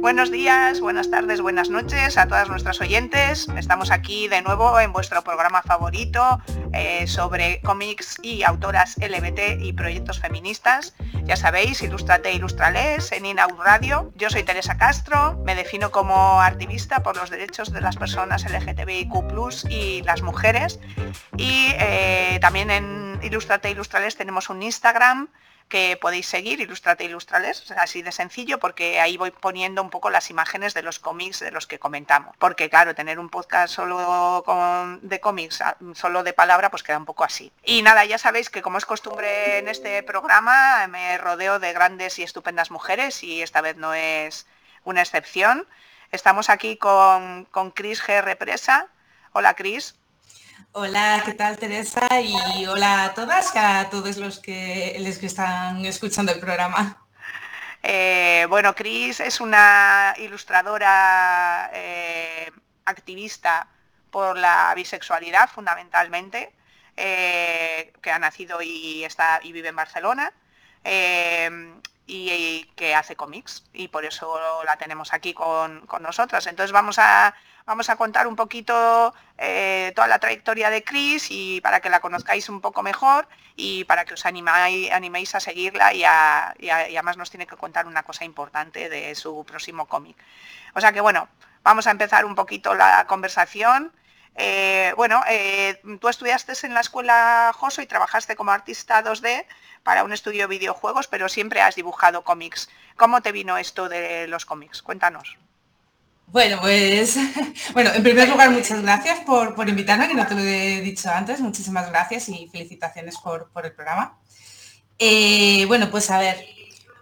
Buenos días, buenas tardes, buenas noches a todas nuestras oyentes. Estamos aquí de nuevo en vuestro programa favorito eh, sobre cómics y autoras LBT y proyectos feministas. Ya sabéis, Ilustrate Ilustrales en Inaud Radio. Yo soy Teresa Castro, me defino como activista por los derechos de las personas LGTBIQ y las mujeres. Y eh, también en Ilustrate Ilustrales tenemos un Instagram que podéis seguir, Ilustrate Ilustrales, así de sencillo, porque ahí voy poniendo un poco las imágenes de los cómics de los que comentamos. Porque claro, tener un podcast solo de cómics, ah, solo de palabra, pues queda un poco así. Y nada, ya sabéis que como es costumbre en este programa, me rodeo de grandes y estupendas mujeres y esta vez no es una excepción. Estamos aquí con, con Cris G. Represa. Hola Cris. Hola, ¿qué tal Teresa? Y hola a todas y a todos los que, les que están escuchando el programa. Eh, bueno, Cris es una ilustradora eh, activista por la bisexualidad fundamentalmente, eh, que ha nacido y, está, y vive en Barcelona. Y, que hace cómics y por eso la tenemos aquí con, con nosotras. Entonces vamos a, vamos a contar un poquito eh, toda la trayectoria de Chris y para que la conozcáis un poco mejor y para que os animéis a seguirla y, además nos tiene que contar una cosa importante de su próximo cómic. O sea que bueno, vamos a empezar un poquito la conversación. Eh, bueno, eh, tú estudiaste en la escuela Joso y trabajaste como artista 2D para un estudio de videojuegos, pero siempre has dibujado cómics. ¿Cómo te vino esto de los cómics? Cuéntanos. Bueno, pues, bueno, en primer lugar, muchas gracias por, invitarme, que no te lo he dicho antes. Muchísimas gracias y felicitaciones por, el programa. Eh, bueno, pues a ver,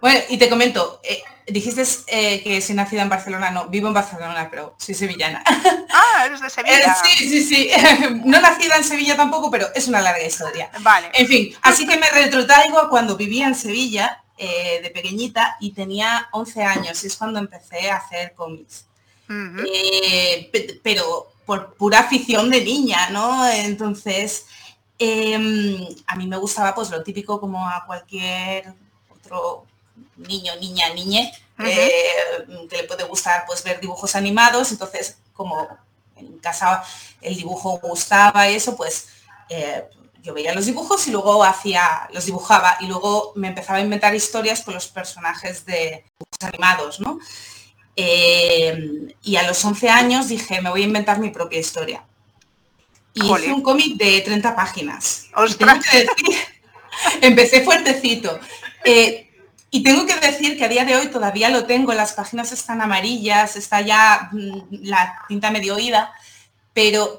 bueno, y te comento, eh, dijiste eh, que soy nacida en Barcelona, no, vivo en Barcelona, pero soy sevillana. Ah, eres de Sevilla. sí, sí, sí. No nacida en Sevilla tampoco, pero es una larga historia. Vale. En fin, así que me retrotraigo a cuando vivía en Sevilla, de pequeñita, y tenía 11 años, y es cuando empecé a hacer cómics. Eh, pero por pura afición de niña, ¿no? Entonces, em, a mí me gustaba pues lo típico como a cualquier otro niño, niña, niñe, eh, que le puede gustar pues ver dibujos animados, entonces como en casa el dibujo gustaba y eso, pues eh, yo veía los dibujos y luego hacía, los dibujaba y luego me empezaba a inventar historias con los personajes de dibujos animados, ¿no? Eh, y a los 11 años dije, me voy a inventar mi propia historia. Y hice un cómic de 30 páginas. empecé fuertecito. Eh, y tengo que decir que a día de hoy todavía lo tengo, las páginas están amarillas, está ya mm, la tinta medio oída,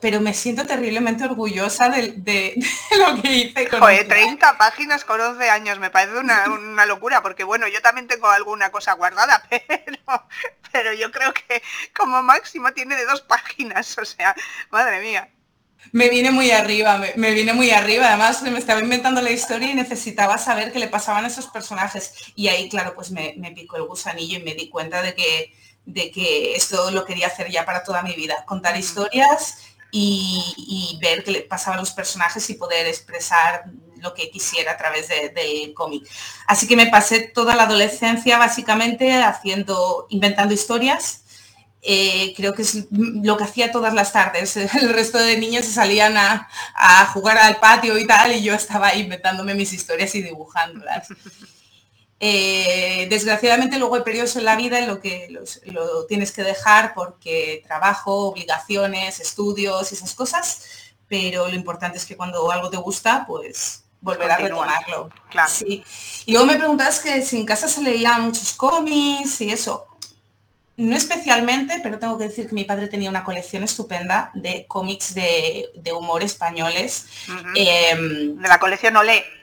pero, me siento terriblemente orgullosa de, lo que hice con Joder, 30 páginas con 11 años, me parece una, locura, porque bueno, yo también tengo alguna cosa guardada, pero, pero yo creo que como máximo tiene de dos páginas, o sea, madre mía. Me vine muy arriba, me, me, vine muy arriba. Además, me estaba inventando la historia y necesitaba saber qué le pasaban a esos personajes. Y ahí, claro, pues me, me picó el gusanillo y me di cuenta de que, de que esto lo quería hacer ya para toda mi vida, contar historias y, ver qué le pasaba a los personajes y poder expresar lo que quisiera a través del cómic. Así que me pasé toda la adolescencia básicamente haciendo, inventando historias. Eh, creo que es lo que hacía todas las tardes. El resto de niños se salían a, a jugar al patio y tal, y yo estaba inventándome mis historias y dibujándolas. Eh, desgraciadamente luego hay periodos en la vida en lo que lo tienes que dejar porque trabajo, obligaciones, estudios y esas cosas, pero lo importante es que cuando algo te gusta, pues volver a retomarlo. Claro. Sí. Y luego me preguntas que si en casa se leían muchos cómics y eso. no especialmente, pero tengo que decir que mi padre tenía una colección estupenda de cómics de, humor españoles. Em, de la colección Olé.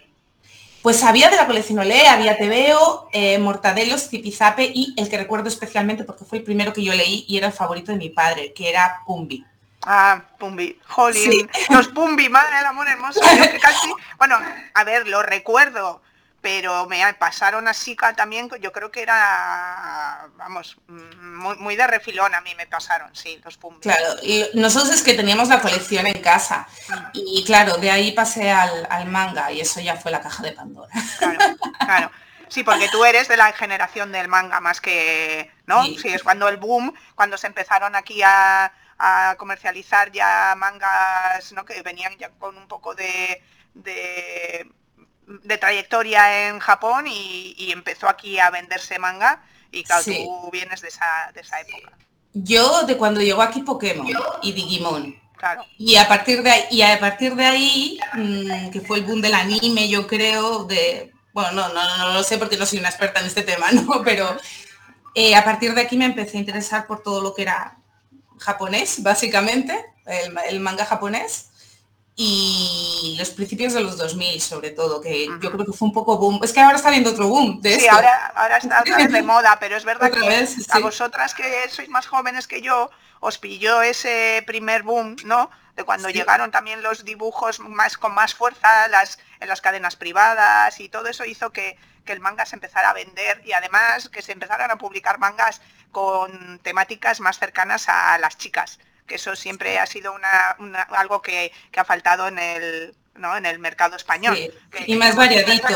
Pues había de la colección Olé, había Tebeo, eh, Mortadelos, Zipizape y el que recuerdo especialmente porque fue el primero que yo leí y era el favorito de mi padre, que era Pumbi. Ah, Pumbi, Jolín, los Pumbi, madre del amor hermoso, casi, bueno, a ver, lo recuerdo, pero me pasaron así también, yo creo que era, vamos, muy, de refilón a mí me pasaron, sí, los Pumbi. Claro, y nosotros es que teníamos la colección en casa, mm. y claro, de ahí pasé al, al manga, y eso ya fue la caja de Pandora. Claro, claro. Sí, porque tú eres de la generación del manga más que, ¿no? Sí, es cuando el boom, cuando se empezaron aquí a, a comercializar ya mangas ¿no? que venían ya con un poco de, de, trayectoria en Japón y, empezó aquí a venderse manga y claro, tú vienes de esa, de esa época. Yo de cuando llegó aquí Pokémon y Digimon. Claro. Y a partir de ahí, y a partir de ahí mm, que fue el boom del anime, yo creo, de. Bueno, no, no, no, lo sé porque no soy una experta en este tema, ¿no? Pero eh, a partir de aquí me empecé a interesar por todo lo que era japonés, básicamente, el, manga japonés, y los principios de los 2000 sobre todo, que yo creo que fue un poco boom. Es que ahora está viendo otro boom de Sí, ahora, ahora está otra vez de moda, pero es verdad que a vosotras que sois más jóvenes que yo, os pilló ese primer boom, ¿no? De cuando llegaron también los dibujos más con más fuerza las, en las cadenas privadas y todo eso hizo que, que el manga se empezara a vender y además que se empezaran a publicar mangas con temáticas más cercanas a las chicas, que eso siempre ha sido una, algo que, ha faltado en el, ¿no? en el mercado español. y más variadito.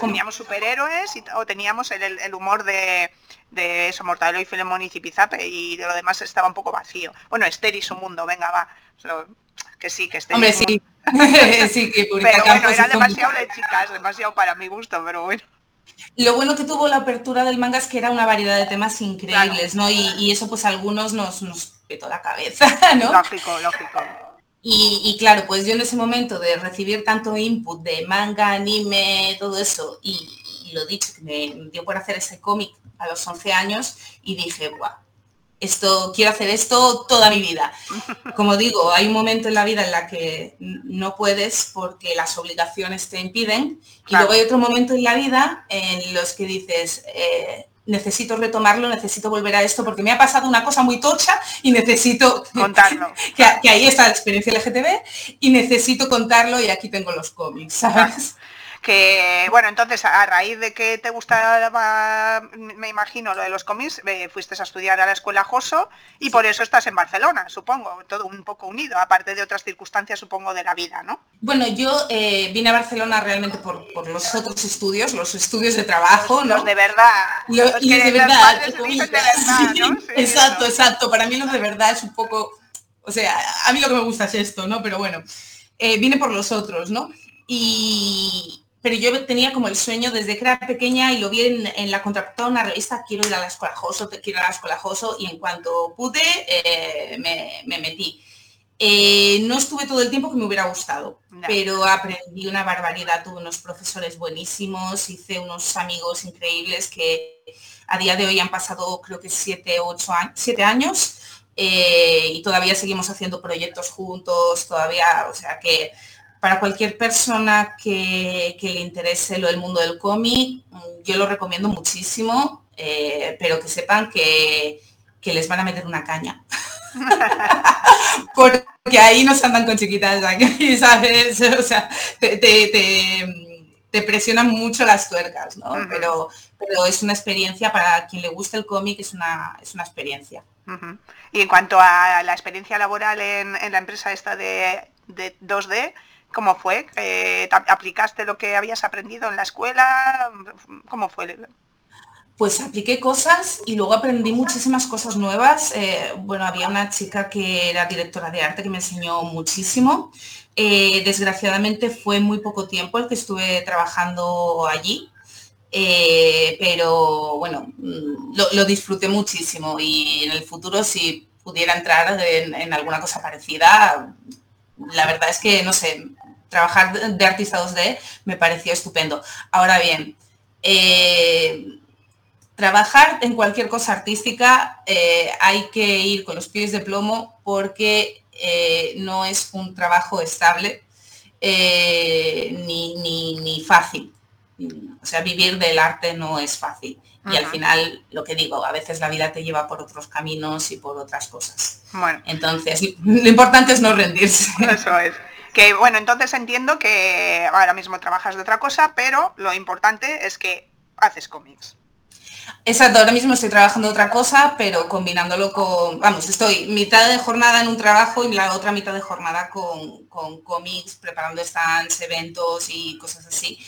teníamos superhéroes o teníamos el, humor de, de eso, Mortadelo y Filemón y Zipizape y de lo demás estaba un poco vacío. Bueno, Esther y su mundo, venga, va. Que sí, que Esther Hombre, sí. sí, que Pero bueno, era demasiado de chicas, demasiado para mi gusto, pero bueno. Lo bueno que tuvo la apertura del manga es que era una variedad de temas increíbles, ¿no? Y, eso pues a algunos nos, nos petó la cabeza, ¿no? Lógico, lógico. Y, claro, pues yo en ese momento de recibir tanto input de manga, anime, todo eso, y, lo dicho, que me dio por hacer ese cómic a los 11 años y dije, guau, esto, quiero hacer esto toda mi vida. Como digo, hay un momento en la vida en la que no puedes porque las obligaciones te impiden y luego hay otro momento en la vida en los que dices, eh, necesito retomarlo, necesito volver a esto porque me ha pasado una cosa muy tocha y necesito contarlo. que, ahí está la experiencia LGTB y necesito contarlo y aquí tengo los cómics, ¿sabes? Que bueno, entonces a raíz de que te gustaba, me imagino, lo de los cómics, fuiste a estudiar a la escuela Joso y por eso estás en Barcelona, supongo, todo un poco unido, aparte de otras circunstancias, supongo, de la vida, ¿no? Bueno, yo eh, vine a Barcelona realmente por, los otros estudios, los estudios de trabajo, ¿no? Los de verdad. los que de, verdad, exacto, exacto. Para mí los de verdad es un poco, o sea, a mí lo que me gusta es esto, ¿no? Pero bueno, eh, vine por los otros, ¿no? Y, pero yo tenía como el sueño desde que era pequeña y lo vi en, la contratada una revista, quiero ir a la escuela Joso, quiero ir a la escuela Joso y en cuanto pude eh, me, metí. Eh, no estuve todo el tiempo que me hubiera gustado, pero aprendí una barbaridad, tuve unos profesores buenísimos, hice unos amigos increíbles que a día de hoy han pasado creo que siete, ocho años, siete años eh, y todavía seguimos haciendo proyectos juntos, todavía, o sea que para cualquier persona que, le interese lo del mundo del cómic, yo lo recomiendo muchísimo, eh, pero que sepan que, les van a meter una caña. Porque ahí no se andan con chiquitas, ¿sabes? O sea, te, presionan mucho las tuercas, ¿no? pero, pero es una experiencia, para quien le guste el cómic, es una, es una experiencia. Y en cuanto a la experiencia laboral en, la empresa esta de, de 2D, ¿Cómo fue? ¿Aplicaste lo que habías aprendido en la escuela? ¿Cómo fue? Pues apliqué cosas y luego aprendí muchísimas cosas nuevas. Eh, bueno, había una chica que era directora de arte que me enseñó muchísimo. Eh, desgraciadamente fue muy poco tiempo el que estuve trabajando allí, eh, pero bueno, mm, lo, disfruté muchísimo y en el futuro si pudiera entrar en alguna cosa parecida, la verdad es que, no sé, trabajar de artista 2D me pareció estupendo. Ahora bien, eh, trabajar en cualquier cosa artística eh, hay que ir con los pies de plomo porque eh, no es un trabajo estable eh, ni, ni, fácil. O sea, vivir del arte no es fácil. Y al final, lo que digo, a veces la vida te lleva por otros caminos y por otras cosas. Bueno. Entonces, lo importante es no rendirse. Eso es. Que bueno, entonces entiendo que ahora mismo trabajas de otra cosa, pero lo importante es que haces cómics. Exacto, ahora mismo estoy trabajando otra cosa, pero combinándolo con, vamos, estoy mitad de jornada en un trabajo y la otra mitad de jornada con, cómics, preparando stands, eventos y cosas así.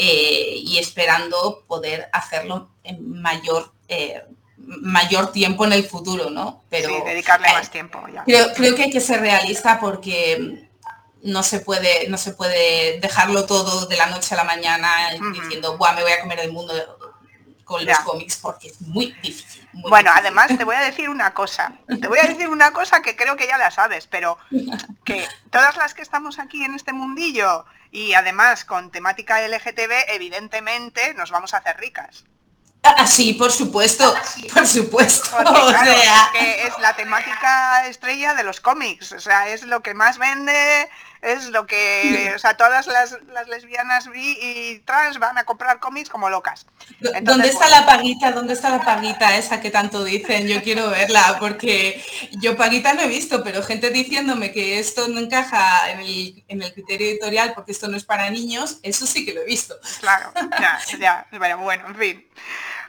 Eh, y esperando poder hacerlo en mayor eh, mayor tiempo en el futuro, ¿no? Pero sí, dedicarle más tiempo. Creo, que hay que ser realista porque no se puede, no se puede dejarlo todo de la noche a la mañana diciendo, Buah, me voy a comer el mundo con los cómics porque es muy difícil. bueno, además te voy a decir una cosa. Te voy a decir una cosa que creo que ya la sabes, pero que todas las que estamos aquí en este mundillo y además con temática LGTB, evidentemente nos vamos a hacer ricas. Ah, sí, por supuesto, por supuesto. que es la temática estrella de los cómics, o sea, es lo que más vende, es lo que, o sea, todas las, lesbianas bi y trans van a comprar cómics como locas. ¿Dónde está la paguita? ¿Dónde está la paguita esa que tanto dicen? Yo quiero verla porque yo paguita no he visto, pero gente diciéndome que esto no encaja en el, en el criterio editorial porque esto no es para niños, eso sí que lo he visto. Claro, ya, ya, bueno, bueno, en fin.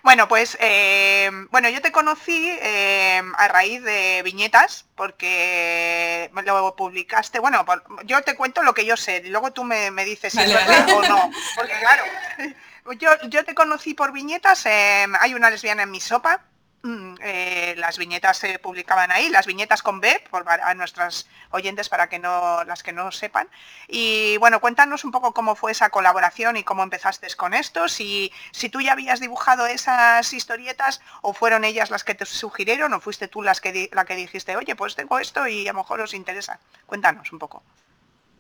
Bueno, pues eh, bueno, yo te conocí eh, a raíz de viñetas, porque lo publicaste, bueno, yo te cuento lo que yo sé, y luego tú me, dices si es verdad o no. Porque claro, yo, yo te conocí por viñetas, hay una lesbiana en mi sopa, eh, las viñetas se publicaban ahí, las viñetas con B, por, a nuestras oyentes para que no las que no sepan. Y bueno, cuéntanos un poco cómo fue esa colaboración y cómo empezaste con esto, si, si tú ya habías dibujado esas historietas o fueron ellas las que te sugirieron o fuiste tú las que la que dijiste, oye, pues tengo esto y a lo mejor os interesa. Cuéntanos un poco.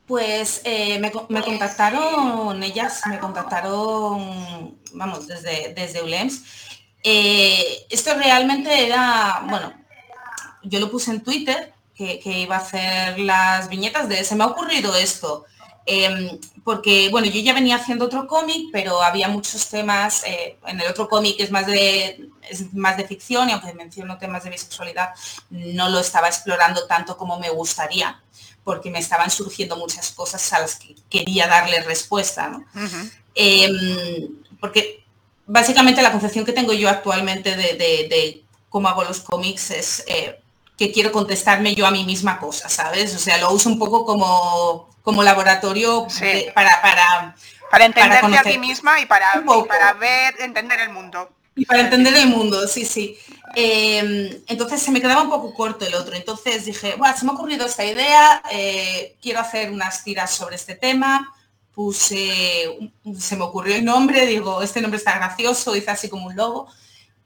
Pues eh, me, contactaron ellas, me contactaron, vamos, desde, desde ULEMS eh, esto realmente era, bueno, yo lo puse en Twitter, que, iba a hacer las viñetas de se me ha ocurrido esto. Em, porque, bueno, yo ya venía haciendo otro cómic, pero había muchos temas, eh, en el otro cómic es más, de, es más de ficción y aunque menciono temas de bisexualidad, no lo estaba explorando tanto como me gustaría, porque me estaban surgiendo muchas cosas a las que quería darle respuesta. ¿no? Em, porque básicamente la concepción que tengo yo actualmente de, cómo hago los cómics es eh, que quiero contestarme yo a mí misma cosas, ¿sabes? O sea, lo uso un poco como, como laboratorio para, para... Para entenderte a ti misma y para, para ver, entender el mundo. Y para entender el mundo, sí, sí. Em, entonces se me quedaba un poco corto el otro. Entonces dije, bueno, se me ha ocurrido esta idea, eh, quiero hacer unas tiras sobre este tema puse, se me ocurrió el nombre, digo, este nombre está gracioso, hice así como un logo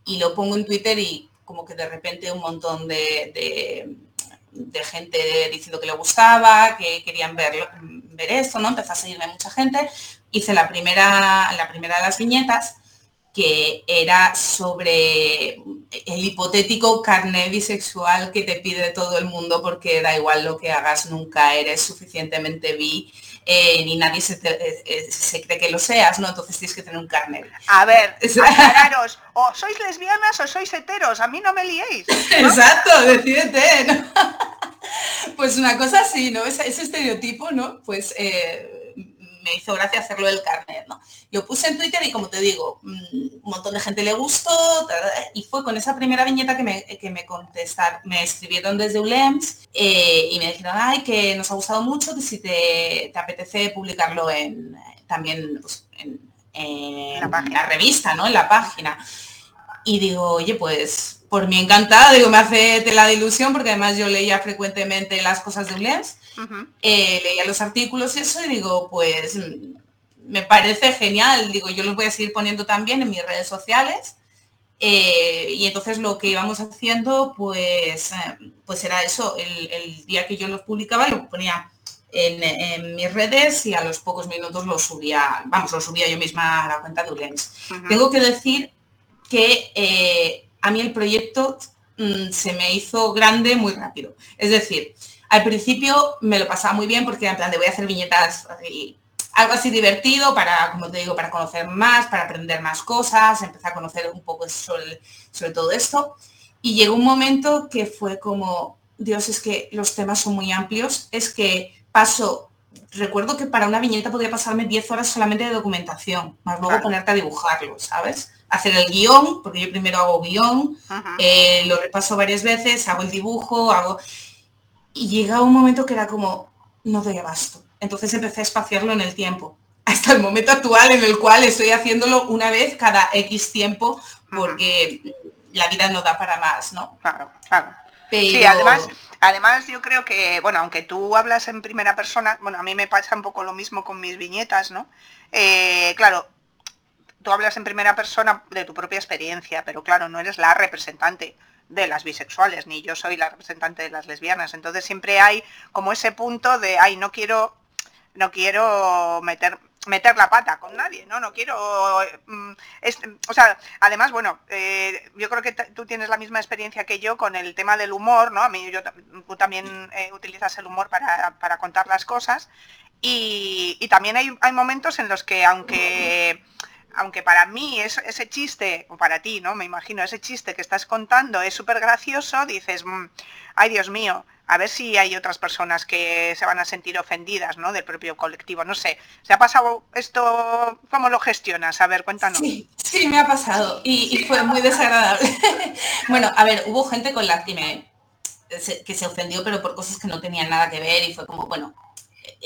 y lo pongo en Twitter y como que de repente un montón de, de, gente diciendo que le gustaba, que querían ver, ver esto, ¿no? Empezó a seguirme mucha gente. Hice la primera, la primera de las viñetas que era sobre el hipotético carnet bisexual que te pide todo el mundo porque da igual lo que hagas, nunca eres suficientemente bi eh, ni nadie eh, eh, se, cree que lo seas, ¿no? Entonces tienes que tener un carnet. A ver, aclararos, o sois lesbianas o sois heteros, a mí no me liéis. Exacto, decídete, Pues una cosa así, ¿no? Ese, estereotipo, ¿no? Pues me hizo gracia hacerlo del carnet, ¿no? Lo puse en Twitter y como te digo, mm, un montón de gente le gustó y fue con esa primera viñeta que me, que me contestaron, me escribieron desde ULEMS eh, y me dijeron, ay, que nos ha gustado mucho, que si te, apetece publicarlo en también pues, en, la, revista, ¿no? En la página. Y digo, oye, pues por mí encantada, digo, me hace tela de ilusión porque además yo leía frecuentemente las cosas de ULEMS eh, leía los artículos y eso y digo, pues me parece genial, digo, yo los voy a seguir poniendo también en mis redes sociales. Eh, y entonces lo que íbamos haciendo, pues, eh, pues era eso, el, día que yo los publicaba, lo ponía en, mis redes y a los pocos minutos lo subía, vamos, lo subía yo misma a la cuenta de Ulens. Tengo que decir que a mí el proyecto mm, se me hizo grande muy rápido. Es decir, al principio me lo pasaba muy bien porque en plan de voy a hacer viñetas algo así divertido para, como te digo, para conocer más, para aprender más cosas, empezar a conocer un poco sobre, sobre todo esto. Y llegó un momento que fue como, Dios, es que los temas son muy amplios, es que paso, recuerdo que para una viñeta podía pasarme 10 horas solamente de documentación, más luego ponerte a dibujarlo, ¿sabes? Hacer el guion, porque yo primero hago guion, eh, lo repaso varias veces, hago el dibujo, hago... Y llega un momento que era como, no doy abasto. Entonces empecé a espaciarlo en el tiempo, hasta el momento actual en el cual estoy haciéndolo una vez cada X tiempo, porque la vida no da para más, ¿no? Claro, claro. Sí, además, además yo creo que, bueno, aunque tú hablas en primera persona, bueno, a mí me pasa un poco lo mismo con mis viñetas, ¿no? Eh, claro, tú hablas en primera persona de tu propia experiencia, pero claro, no eres la representante de las bisexuales, ni yo soy la representante de las lesbianas. Entonces siempre hay como ese punto de, ay, no quiero, no quiero meter meter la pata con nadie, ¿no? No quiero... Mm, o sea, además, bueno, eh, yo creo que tú tienes la misma experiencia que yo con el tema del humor, ¿no? A mí yo, tú también eh, utilizas el humor para, contar las cosas y, y también hay, hay, momentos en los que aunque aunque para mí ese chiste, o para ti, ¿no? Me imagino, ese chiste que estás contando es súper gracioso, dices, mm, ay Dios mío, a ver si hay otras personas que se van a sentir ofendidas, ¿no? Del propio colectivo, no sé. ¿Se ha pasado esto? ¿Cómo lo gestionas? A ver, cuéntanos. Sí, sí me ha pasado y, fue muy desagradable. bueno, a ver, hubo gente con la que me que se ofendió, pero por cosas que no tenían nada que ver y fue como, bueno,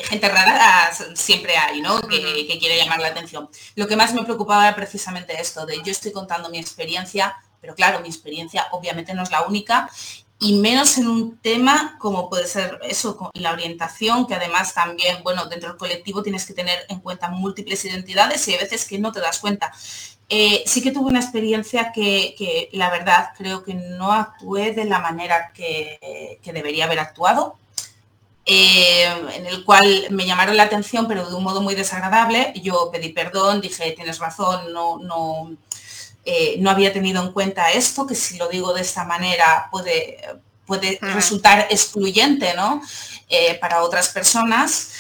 gente rara siempre hay, ¿no? Que, quiere llamar la atención. Lo que más me preocupaba era precisamente esto, de yo estoy contando mi experiencia, pero claro, mi experiencia obviamente no es la única y menos en un tema como puede ser eso, la orientación, que además también, bueno, dentro del colectivo tienes que tener en cuenta múltiples identidades y a veces que no te das cuenta. Eh, sí que tuve una experiencia que, la verdad creo que no actué de la manera que debería haber actuado eh, en el cual me llamaron la atención, pero de un modo muy desagradable. Yo pedí perdón, dije, tienes razón, no, no, eh, no había tenido en cuenta esto, que si lo digo de esta manera puede, puede resultar excluyente ¿no? Eh, para otras personas.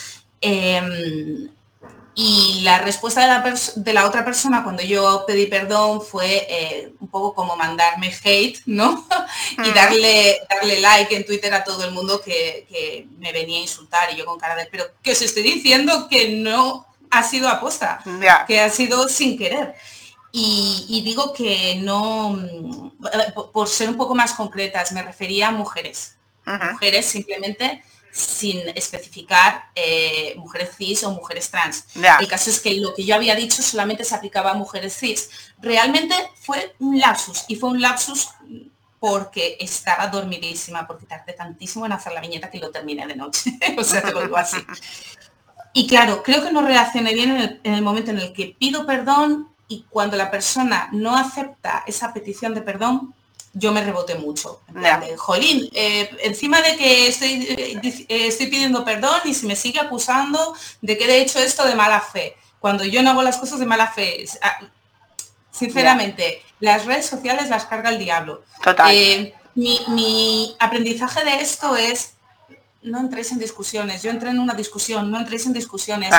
Y la respuesta de la, de la, otra persona cuando yo pedí perdón fue eh, un poco como mandarme hate, ¿no? y darle, darle like en Twitter a todo el mundo que, me venía a insultar y yo con cara de, pero que os estoy diciendo que no ha sido aposta, que ha sido sin querer. Y, digo que no, eh, por ser un poco más concretas, me refería a mujeres. Mujeres simplemente sin especificar eh, mujeres cis o mujeres trans. El caso es que lo que yo había dicho solamente se aplicaba a mujeres cis. Realmente fue un lapsus y fue un lapsus porque estaba dormidísima, porque tardé tantísimo en hacer la viñeta que lo terminé de noche. o sea, te lo digo así. Y claro, creo que no reaccioné bien en el momento en el que pido perdón y cuando la persona no acepta esa petición de perdón, yo me reboté mucho. Jolín, eh, encima de que estoy, eh, eh, estoy pidiendo perdón y se me sigue acusando de que he hecho esto de mala fe, cuando yo no hago las cosas de mala fe. Ah, sinceramente, las redes sociales las carga el diablo. mi, aprendizaje de esto es, no entréis en discusiones. Yo entré en una discusión, no entréis en discusiones.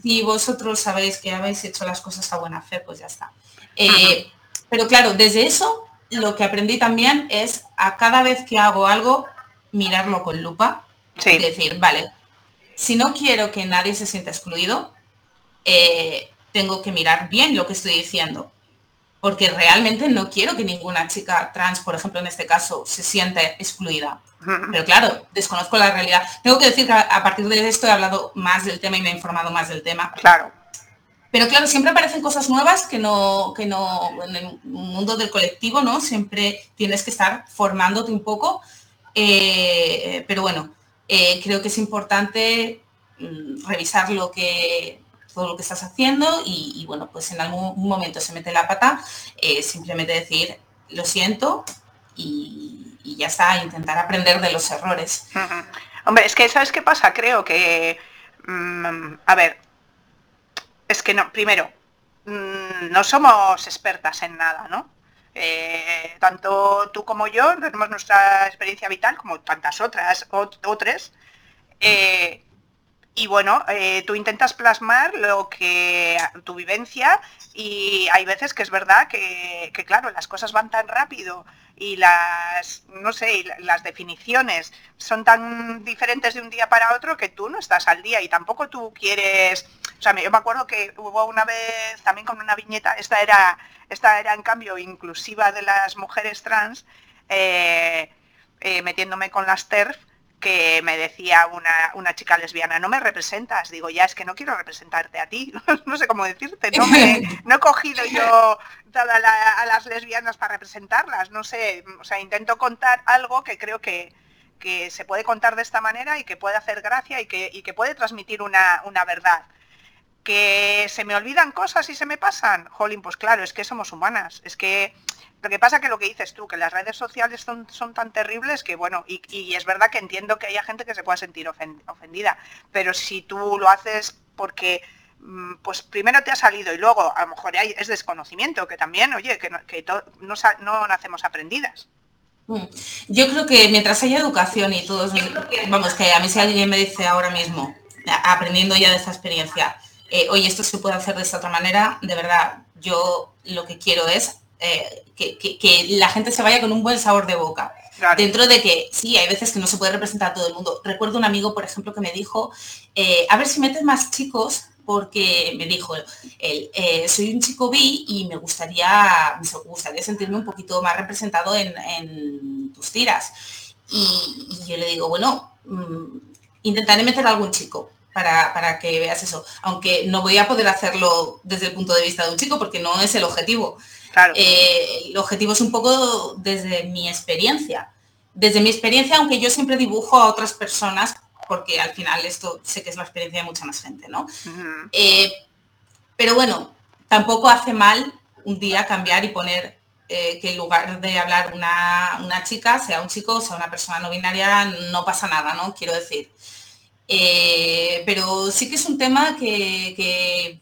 Si vosotros sabéis que habéis hecho las cosas a buena fe, pues ya está. pero claro, desde eso lo que aprendí también es a cada vez que hago algo, mirarlo con lupa. y decir, vale, si no quiero que nadie se sienta excluido, eh, tengo que mirar bien lo que estoy diciendo. Porque realmente no quiero que ninguna chica trans, por ejemplo, en este caso, se sienta excluida. Pero claro, desconozco la realidad. Tengo que decir que a partir de esto he hablado más del tema y me he informado más del tema. Claro. Pero claro, siempre aparecen cosas nuevas que no, que no, en el mundo del colectivo, ¿no? Siempre tienes que estar formándote un poco. Eh, pero bueno, eh, creo que es importante mm, revisar lo que todo lo que estás haciendo y, bueno, pues en algún momento se mete la pata, eh, simplemente decir, lo siento y, ya está, intentar aprender de los errores. Hombre, es que, ¿sabes qué pasa? Creo que, mm, a ver, es que no, primero, mm, no somos expertas en nada, ¿no? Eh, tanto tú como yo tenemos nuestra experiencia vital, como tantas otras, otras. Eh, y bueno, eh, tú intentas plasmar lo que tu vivencia y hay veces que es verdad que, claro, las cosas van tan rápido y las, no sé, las definiciones son tan diferentes de un día para otro que tú no estás al día y tampoco tú quieres, o sea, yo me acuerdo que hubo una vez también con una viñeta, esta era, esta era en cambio inclusiva de las mujeres trans, eh, eh, metiéndome con las TERF, que me decía una, chica lesbiana, no me representas. Digo, ya es que no quiero representarte a ti, no sé cómo decirte, no, me, no he cogido yo a las lesbianas para representarlas, no sé, o sea, intento contar algo que creo que, que se puede contar de esta manera y que puede hacer gracia y que, y que puede transmitir una, una verdad. ¿Que se me olvidan cosas y se me pasan? Jolín, pues claro, es que somos humanas. Es que lo que pasa que lo que dices tú, que las redes sociales son, son tan terribles que, bueno, y, es verdad que entiendo que haya gente que se pueda sentir ofendida, pero si tú lo haces porque mm, pues primero te ha salido y luego a lo mejor hay, es desconocimiento, que también, oye, que, no, que no, no, nacemos aprendidas. Mm. Yo creo que mientras haya educación y todos, vamos, que a mí si alguien me dice ahora mismo, aprendiendo ya de esta experiencia, eh, oye, esto se puede hacer de esta otra manera, de verdad, yo lo que quiero es eh, que, la gente se vaya con un buen sabor de boca. Dentro de que sí, hay veces que no se puede representar a todo el mundo. Recuerdo un amigo, por ejemplo, que me dijo, eh, a ver si metes más chicos, porque me dijo, eh, soy un chico bi y me gustaría, me gustaría sentirme un poquito más representado en, tus tiras. Y, yo le digo, bueno, mm, intentaré meter a algún chico. Para, para, que veas eso. Aunque no voy a poder hacerlo desde el punto de vista de un chico porque no es el objetivo. Eh, el objetivo es un poco desde mi experiencia. Desde mi experiencia, aunque yo siempre dibujo a otras personas, porque al final esto sé que es la experiencia de mucha más gente, ¿no? Eh, pero bueno, tampoco hace mal un día cambiar y poner eh, que en lugar de hablar una, una, chica, sea un chico, sea una persona no binaria, no pasa nada, ¿no? Quiero decir. Pero sí que es un tema que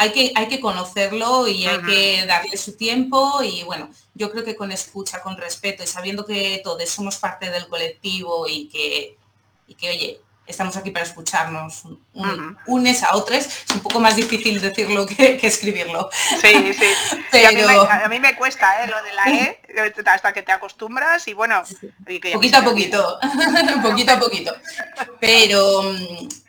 hay que, hay que conocerlo y hay que darle su tiempo y bueno, yo creo que con escucha, con respeto y sabiendo que todos somos parte del colectivo y que, y que oye, estamos aquí para escucharnos unes a otros, es un poco más difícil decirlo que, escribirlo. Sí, sí. Pero... a, mí me, cuesta ¿eh? lo de la E, hasta que te acostumbras y bueno, poquito a poquito, poquito a poquito. Pero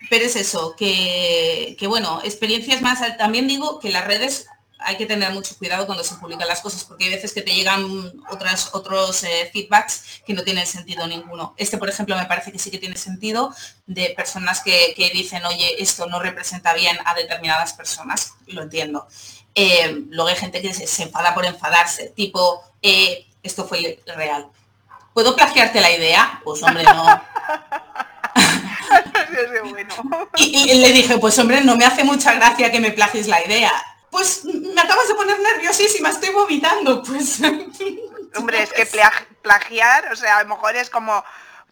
pero es eso, que, bueno, experiencias más, también digo que las redes hay que tener mucho cuidado cuando se publican las cosas, porque hay veces que te llegan otras, otros eh, feedbacks que no tienen sentido ninguno. Este, por ejemplo, me parece que sí que tiene sentido de personas que, dicen, oye, esto no representa bien a determinadas personas, lo entiendo. Eh, luego hay gente que se, enfada por enfadarse, tipo, eh, esto fue real. ¿Puedo plagiarte la idea? Pues hombre, no. Y, le dije, pues hombre, no me hace mucha gracia que me plagies la idea. Pues me acabas de poner nerviosísima, estoy vomitando. Pues. Hombre, es que plagiar, o sea, a lo mejor es como,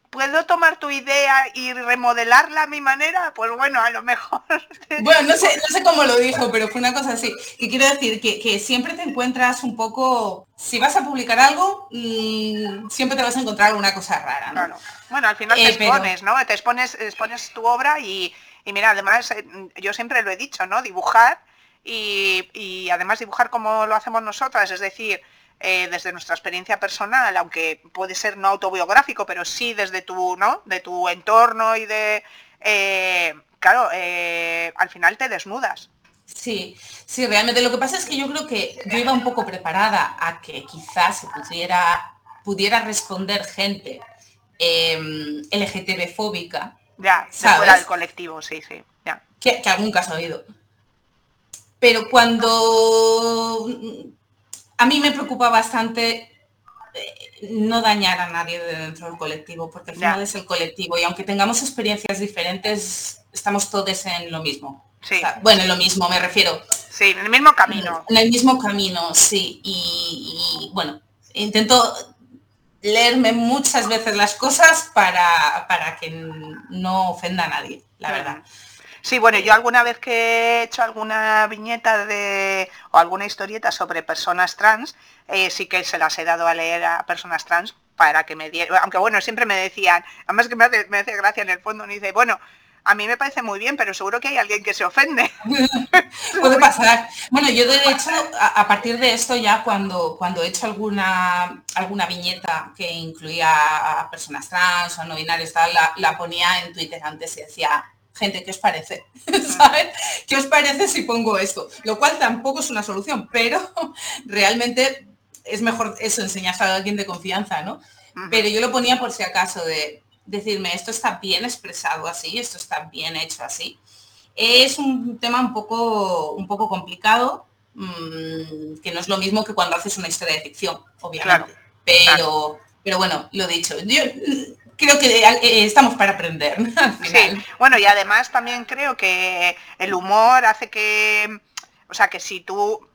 ¿puedo tomar tu idea y remodelarla a mi manera? Pues bueno, a lo mejor. Bueno, no sé, no sé cómo lo dijo, pero fue una cosa así. Y quiero decir que, siempre te encuentras un poco, si vas a publicar algo, mm, siempre te vas a encontrar alguna cosa rara, ¿no? Bueno, al final te eh, expones, ¿no? Te expones, expones tu obra y, mira, además, eh, yo siempre lo he dicho, ¿no? Dibujar y, y además dibujar como lo hacemos nosotras, es decir, eh, desde nuestra experiencia personal, aunque puede ser no autobiográfico, pero sí desde tu, ¿no? De tu entorno y de eh, claro, eh, al final te desnudas. Sí, sí, realmente lo que pasa es que yo creo que yo iba un poco preparada a que quizás se pudiera, pudiera responder gente em, LGTB fóbica. Ya, fuera del colectivo, sí, sí. Ya. Que, que algún caso ha habido. Pero cuando a mí me preocupa bastante eh, no dañar a nadie dentro del colectivo, porque al final es el colectivo y aunque tengamos experiencias diferentes, estamos todos en lo mismo. Sí. bueno, en lo mismo me refiero. Sí, en el mismo camino. En el mismo camino, sí. Y, bueno, intento leerme muchas veces las cosas para, para que no ofenda a nadie, la verdad. Sí, bueno, yo alguna vez que he hecho alguna viñeta de o alguna historieta sobre personas trans, eh, sí que se las he dado a leer a personas trans para que me dieran, aunque bueno, siempre me decían, además que me hace, me hace gracia en el fondo, me dice, bueno, a mí me parece muy bien, pero seguro que hay alguien que se ofende. Puede pasar. Bueno, yo de hecho, a, partir de esto ya cuando, cuando he hecho alguna, alguna viñeta que incluía a personas trans o no binarios, tal, la, ponía en Twitter antes y decía, gente, ¿qué os parece? ¿Sabes? ¿Qué os parece si pongo esto? Lo cual tampoco es una solución, pero realmente es mejor eso, enseñar a alguien de confianza, ¿no? Pero yo lo ponía por si acaso de, decirme esto está bien expresado así, esto está bien hecho así. Es un tema un poco, un poco complicado, mm, que no es lo mismo que cuando haces una historia de ficción, obviamente. pero, pero bueno, lo dicho, yo creo que eh, estamos para aprender. Sí, bueno, y además también creo que el humor hace que, o sea, que si tú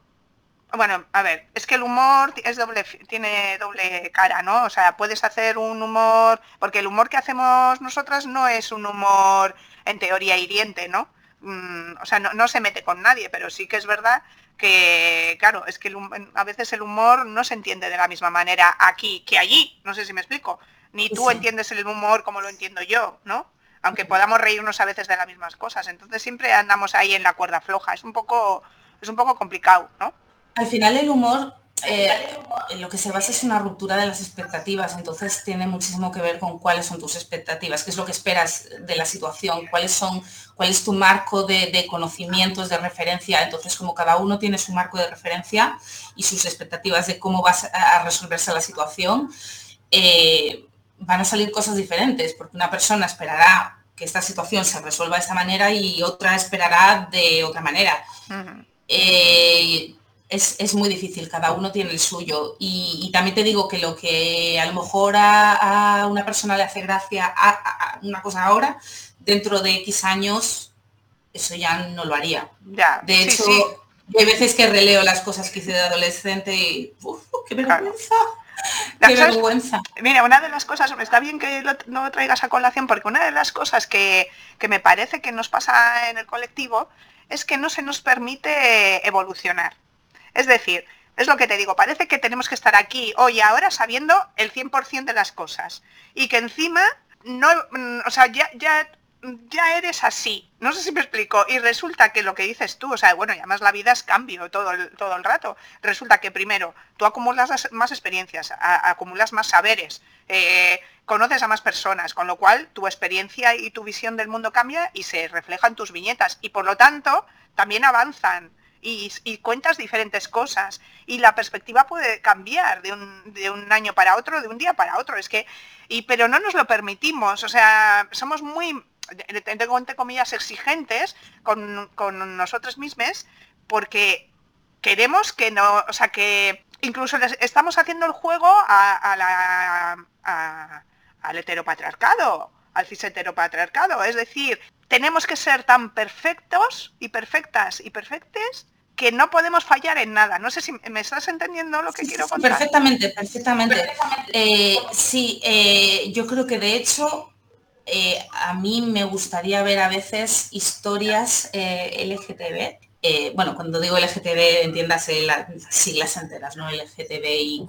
bueno, a ver, es que el humor es doble, tiene doble cara, ¿no? O sea, puedes hacer un humor, porque el humor que hacemos nosotras no es un humor en teoría hiriente, ¿no? Mm, o sea, no, se mete con nadie, pero sí que es verdad que, claro, es que a veces el humor no se entiende de la misma manera aquí que allí, no sé si me explico. Ni tú entiendes el humor como lo entiendo yo, ¿no? Aunque podamos reírnos a veces de las mismas cosas. Entonces siempre andamos ahí en la cuerda floja. Es un poco, es un poco complicado, ¿no? Al final el humor eh, en lo que se basa es una ruptura de las expectativas, entonces tiene muchísimo que ver con cuáles son tus expectativas, qué es lo que esperas de la situación, cuáles son, cuál es tu marco de, conocimientos, de referencia. Entonces, como cada uno tiene su marco de referencia y sus expectativas de cómo va a resolverse la situación, eh, van a salir cosas diferentes, porque una persona esperará que esta situación se resuelva de esta manera y otra esperará de otra manera es, muy difícil, cada uno tiene el suyo. Y, también te digo que lo que a lo mejor a, una persona le hace gracia a, una cosa ahora, dentro de X años, eso ya no lo haría. de hecho, hay veces que releo las cosas que hice de adolescente y uf, qué vergüenza. Qué vergüenza. Mira, una de las cosas, está bien que no lo traigas a colación, porque una de las cosas que, que me parece que nos pasa en el colectivo es que no se nos permite evolucionar. Es decir, es lo que te digo, parece que tenemos que estar aquí hoy y ahora sabiendo el 100% de las cosas. Y que encima, no, mm, o sea, ya, ya, ya eres así. No sé si me explico. Y resulta que lo que dices tú, o sea, bueno, y además la vida es cambio todo el, todo el rato. Resulta que primero, tú acumulas más experiencias, acumulas más saberes, eh, conoces a más personas, con lo cual tu experiencia y tu visión del mundo cambia y se refleja en tus viñetas. Y por lo tanto, también avanzan y, cuentas diferentes cosas y la perspectiva puede cambiar de un, de un, año para otro, de un día para otro. Es que, y, pero no nos lo permitimos, o sea, somos muy, tengo entre comillas, exigentes con, con nosotros mismos porque queremos que no, o sea, que incluso estamos haciendo el juego a, la, al heteropatriarcado, al cis heteropatriarcado. Es decir, tenemos que ser tan perfectos y perfectas y perfectes que no podemos fallar en nada. No sé si me estás entendiendo lo que quiero contar. Perfectamente, perfectamente. Eh, sí, eh, yo creo que de hecho eh, a mí me gustaría ver a veces historias LGTB. bueno, cuando digo LGTB, entiéndase las siglas enteras, ¿no? LGTBIQ+,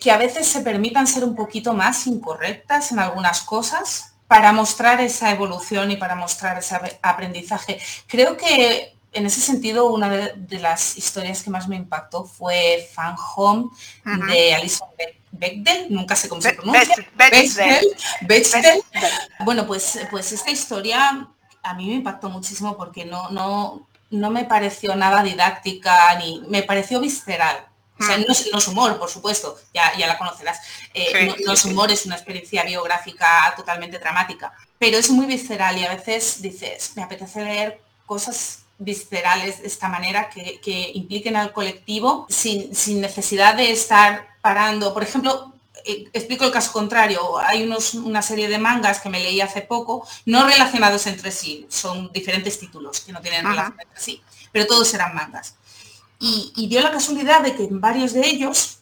que a veces se permitan ser un poquito más incorrectas en algunas cosas para mostrar esa evolución y para mostrar ese aprendizaje. Creo que en ese sentido, una de, las historias que más me impactó fue Fan Home de Alison Bechdel, nunca sé cómo se pronuncia. Bechdel. Bueno, pues, pues esta historia a mí me impactó muchísimo porque no, no, no me pareció nada didáctica ni me pareció visceral. O sea, no es, humor, por supuesto, ya, ya la conocerás. Eh, no, es humor, es una experiencia biográfica totalmente dramática. Pero es muy visceral y a veces dices, me apetece leer cosas viscerales de esta manera que, impliquen al colectivo sin, necesidad de estar parando. Por ejemplo, eh, explico el caso contrario. Hay unos, una serie de mangas que me leí hace poco, no relacionados entre sí, son diferentes títulos que no tienen relación entre sí, pero todos eran mangas. Y, dio la casualidad de que en varios de ellos,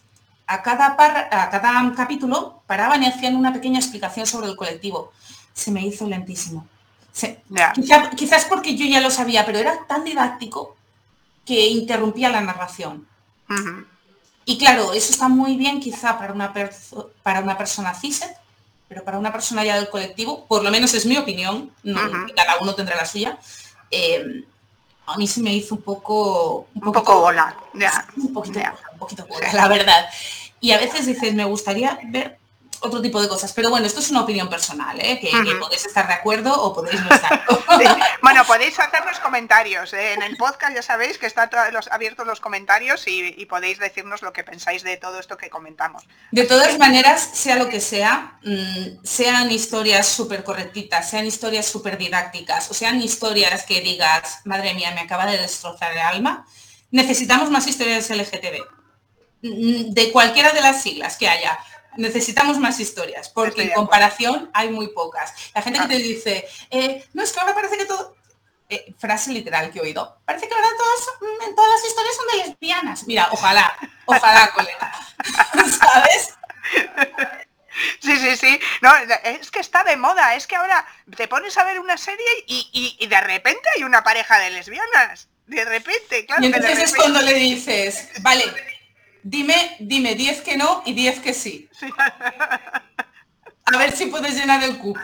a cada, a cada capítulo, paraban y hacían una pequeña explicación sobre el colectivo. Se me hizo lentísimo Sí. quizás porque yo ya lo sabía, pero era tan didáctico que interrumpía la narración. Y claro, eso está muy bien quizá para una, para una persona CISET, pero para una persona ya del colectivo, por lo menos es mi opinión, cada uno tendrá la suya, eh, a mí se me hizo un poco... Un, poco bola, Un poquito, un poquito bola, la verdad. Y a veces dices, me gustaría ver otro tipo de cosas. Pero bueno, esto es una opinión personal, ¿eh? que, podéis estar de acuerdo o podéis no estar. Bueno, podéis hacer los comentarios. ¿eh? En el podcast ya sabéis que están los, abiertos los comentarios y, podéis decirnos lo que pensáis de todo esto que comentamos. De todas maneras, sea lo que sea, mm, sean historias súper correctitas, sean historias súper didácticas, o sean historias que digas, madre mía, me acaba de destrozar el alma, necesitamos más historias LGTB. Mm, de cualquiera de las siglas que haya necesitamos más historias, porque en comparación hay muy pocas. La gente que te dice, eh, no, es que ahora parece que todo... Eh, frase literal que he oído. Parece que ahora todas, mm, todas las historias son de lesbianas. Mira, ojalá, ojalá, colega. ¿Sabes? Sí, sí, sí. No, es que está de moda. Es que ahora te pones a ver una serie y, de repente hay una pareja de lesbianas. De repente, claro. Y entonces es cuando le dices, vale, Dime, dime 10 que no y 10 que sí. A ver si puedes llenar el cupo.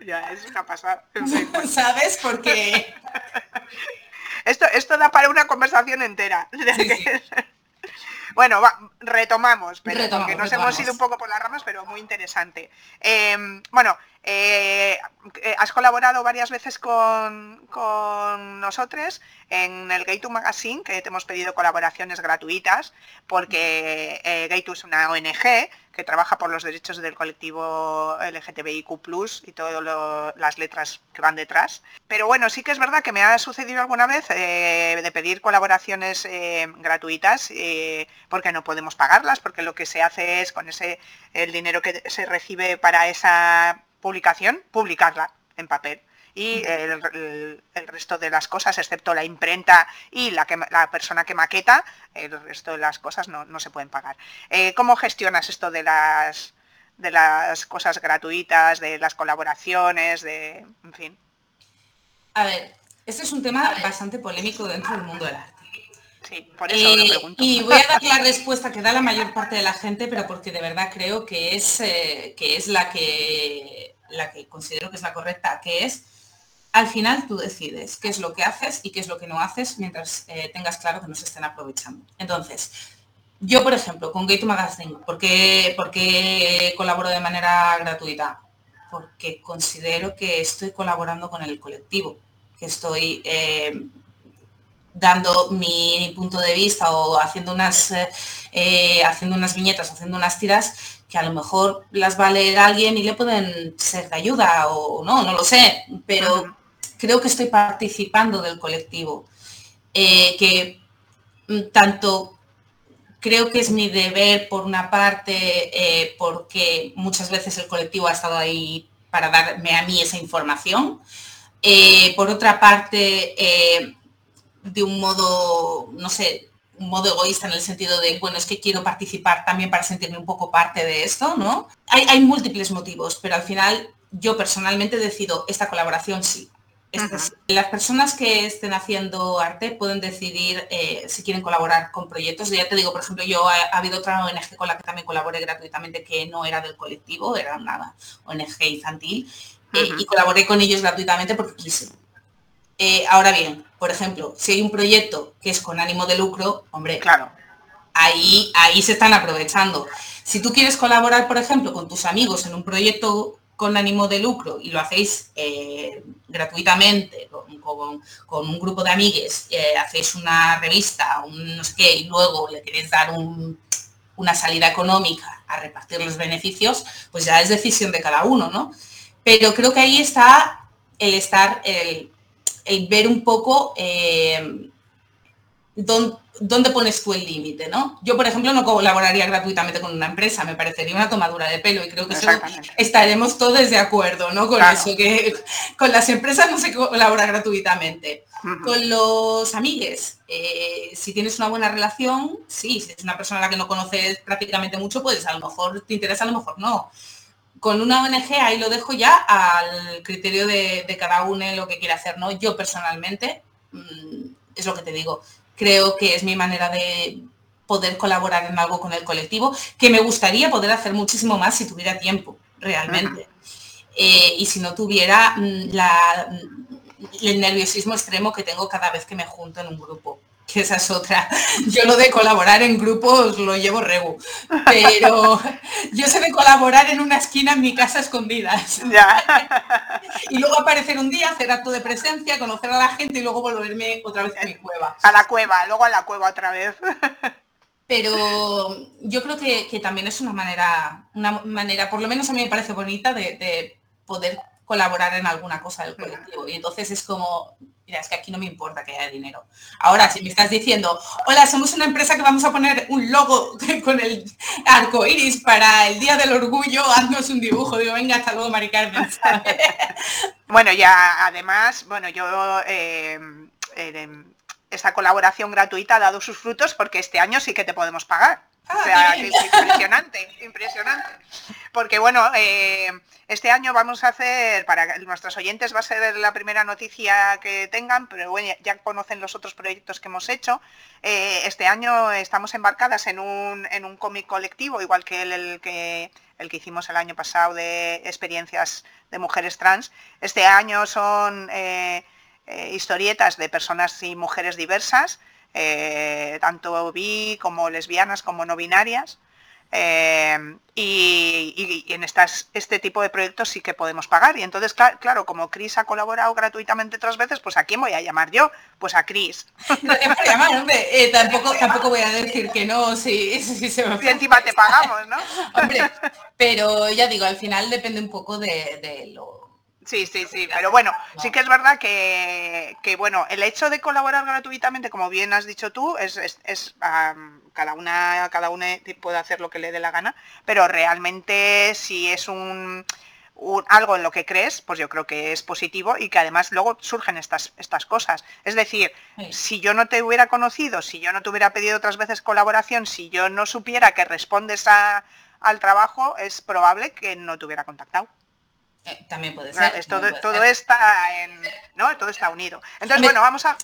Ya, es una pasada. ¿Sabes? Porque... Esto, esto da para una conversación entera. Bueno, retomamos, pero nos hemos ido un poco por las ramas, pero muy interesante. Em, bueno, eh, eh, has colaborado varias veces con, con nosotros en el Gay Magazine, que te hemos pedido colaboraciones gratuitas, porque eh, Gay es una ONG que trabaja por los derechos del colectivo LGTBIQ y todas las letras que van detrás. Pero bueno, sí que es verdad que me ha sucedido alguna vez eh, de pedir colaboraciones gratuitas porque no podemos pagarlas, porque lo que se hace es con ese el dinero que se recibe para esa publicación, publicarla en papel y el, resto de las cosas, excepto la imprenta y la, que, la persona que maqueta, el resto de las cosas no, se pueden pagar. Eh, ¿Cómo gestionas esto de las, de las cosas gratuitas, de las colaboraciones, de, en fin? A ver, este es un tema bastante polémico dentro del mundo del arte. Sí, por eso lo eh, pregunto. Y voy a dar la respuesta que da la mayor parte de la gente, pero porque de verdad creo que es, eh, que es la, que, la que considero que es la correcta, que es al final tú decides qué es lo que haces y qué es lo que no haces mientras eh, tengas claro que no se estén aprovechando. Entonces, yo, por ejemplo, con Gate Magazine, ¿por qué, colaboro de manera gratuita? Porque considero que estoy colaborando con el colectivo, que estoy eh, dando mi punto de vista o haciendo unas, eh, haciendo unas viñetas, haciendo unas tiras que a lo mejor las va a leer alguien y le pueden ser de ayuda o no, no lo sé, pero creo que estoy participando del colectivo, eh, que mm, tanto creo que es mi deber por una parte, eh, porque muchas veces el colectivo ha estado ahí para darme a mí esa información. Eh, por otra parte, de un modo, no sé, un modo egoísta en el sentido de, bueno, es que quiero participar también para sentirme un poco parte de esto, ¿no? Hay, hay múltiples motivos, pero al final yo personalmente decido esta colaboración sí. Las personas que estén haciendo arte pueden decidir eh, si quieren colaborar con proyectos. Ya te digo, por ejemplo, yo ha, habido otra ONG con la que también colaboré gratuitamente que no era del colectivo, era una ONG infantil, eh, y colaboré con ellos gratuitamente porque quise. Eh, ahora bien, por ejemplo, si hay un proyecto que es con ánimo de lucro, hombre, claro. ahí, ahí se están aprovechando. Si tú quieres colaborar, por ejemplo, con tus amigos en un proyecto con ánimo de lucro y lo hacéis eh, gratuitamente con, un grupo de amigues, eh, hacéis una revista, un no sé qué, y luego le queréis dar una salida económica a repartir los beneficios, pues ya es decisión de cada uno, ¿no? Pero creo que ahí está el estar, el, ver un poco eh, dónde pones tú el límite, ¿no? Yo, por ejemplo, no colaboraría gratuitamente con una empresa, me parecería una tomadura de pelo y creo que estaremos todos de acuerdo, ¿no? Con eso, que con las empresas no se colabora gratuitamente. Con los amigues, eh, si tienes una buena relación, sí, si es una persona a la que no conoces prácticamente mucho, pues a lo mejor te interesa, a lo mejor no con una ONG ahí lo dejo ya al criterio de, cada uno lo que quiere hacer, ¿no? Yo personalmente, mm, es lo que te digo, creo que es mi manera de poder colaborar en algo con el colectivo, que me gustaría poder hacer muchísimo más si tuviera tiempo, realmente. Eh, y si no tuviera mm, el nerviosismo extremo que tengo cada vez que me junto en un grupo que esa es otra. Yo lo de colaborar en grupos lo llevo regu, pero yo sé de colaborar en una esquina en mi casa escondidas. Y luego aparecer un día, hacer acto de presencia, conocer a la gente y luego volverme otra vez a mi cueva. A la cueva, luego a la cueva otra vez. Pero yo creo que, también es una manera, una manera, por lo menos a mí me parece bonita, de, de poder colaborar en alguna cosa del colectivo. Y entonces es como, mira, es que aquí no me importa que haya dinero. Ahora, si me estás diciendo, hola, somos una empresa que vamos a poner un logo con el arco iris para el Día del Orgullo, haznos un dibujo. Digo, venga, hasta luego, Mari Carmen. bueno, ya además, bueno, yo eh, esta colaboración gratuita ha dado sus frutos porque este año sí que te podemos pagar. o sea, ah, impresionante, impresionante. Porque bueno, eh, este año vamos a hacer, para nuestros oyentes va a ser la primera noticia que tengan, pero bueno, ya conocen los otros proyectos que hemos hecho. Eh, este año estamos embarcadas en un, en un cómic colectivo, igual que el, que el que hicimos el año pasado de experiencias de mujeres trans. Este año son eh, historietas de personas y mujeres diversas, tanto bi como lesbianas como no binarias. Eh, y, en estas, este tipo de proyectos sí que podemos pagar. Y entonces, claro, como Cris ha colaborado gratuitamente otras veces, pues ¿a quién voy a llamar yo? Pues a Cris. Eh, tampoco, tampoco voy a decir que no, si, se me... encima te pagamos, ¿no? pero ya digo, al final depende un poco de, lo Sí, sí, sí, pero bueno, sí que es verdad que, bueno, el hecho de colaborar gratuitamente, como bien has dicho tú, es, es, cada una, cada una puede hacer lo que le dé la gana, pero realmente si es un, algo en lo que crees, pues yo creo que es positivo y que además luego surgen estas, estas cosas. Es decir, si yo no te hubiera conocido, si yo no te hubiera pedido otras veces colaboración, si yo no supiera que respondes al trabajo, es probable que no te hubiera contactado. Eh, también puede ser. todo, está en, ¿no? Todo está unido. Entonces, bueno, vamos a.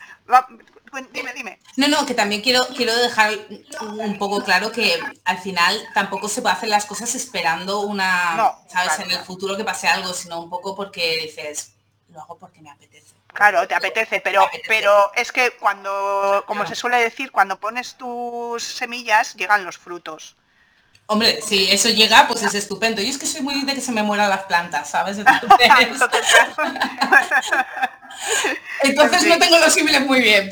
dime, dime. No, no, que también quiero, quiero dejar un poco claro que al final tampoco se puede hacer las cosas esperando una, ¿sabes? en el futuro que pase algo, sino un poco porque dices, lo hago porque me apetece. Claro, te apetece, pero, pero es que cuando, como se suele decir, cuando pones tus semillas, llegan los frutos. Hombre, si eso llega, pues es estupendo. Yo es que soy muy de que se me mueran las plantas, ¿sabes? Entonces, no tengo los símiles muy bien.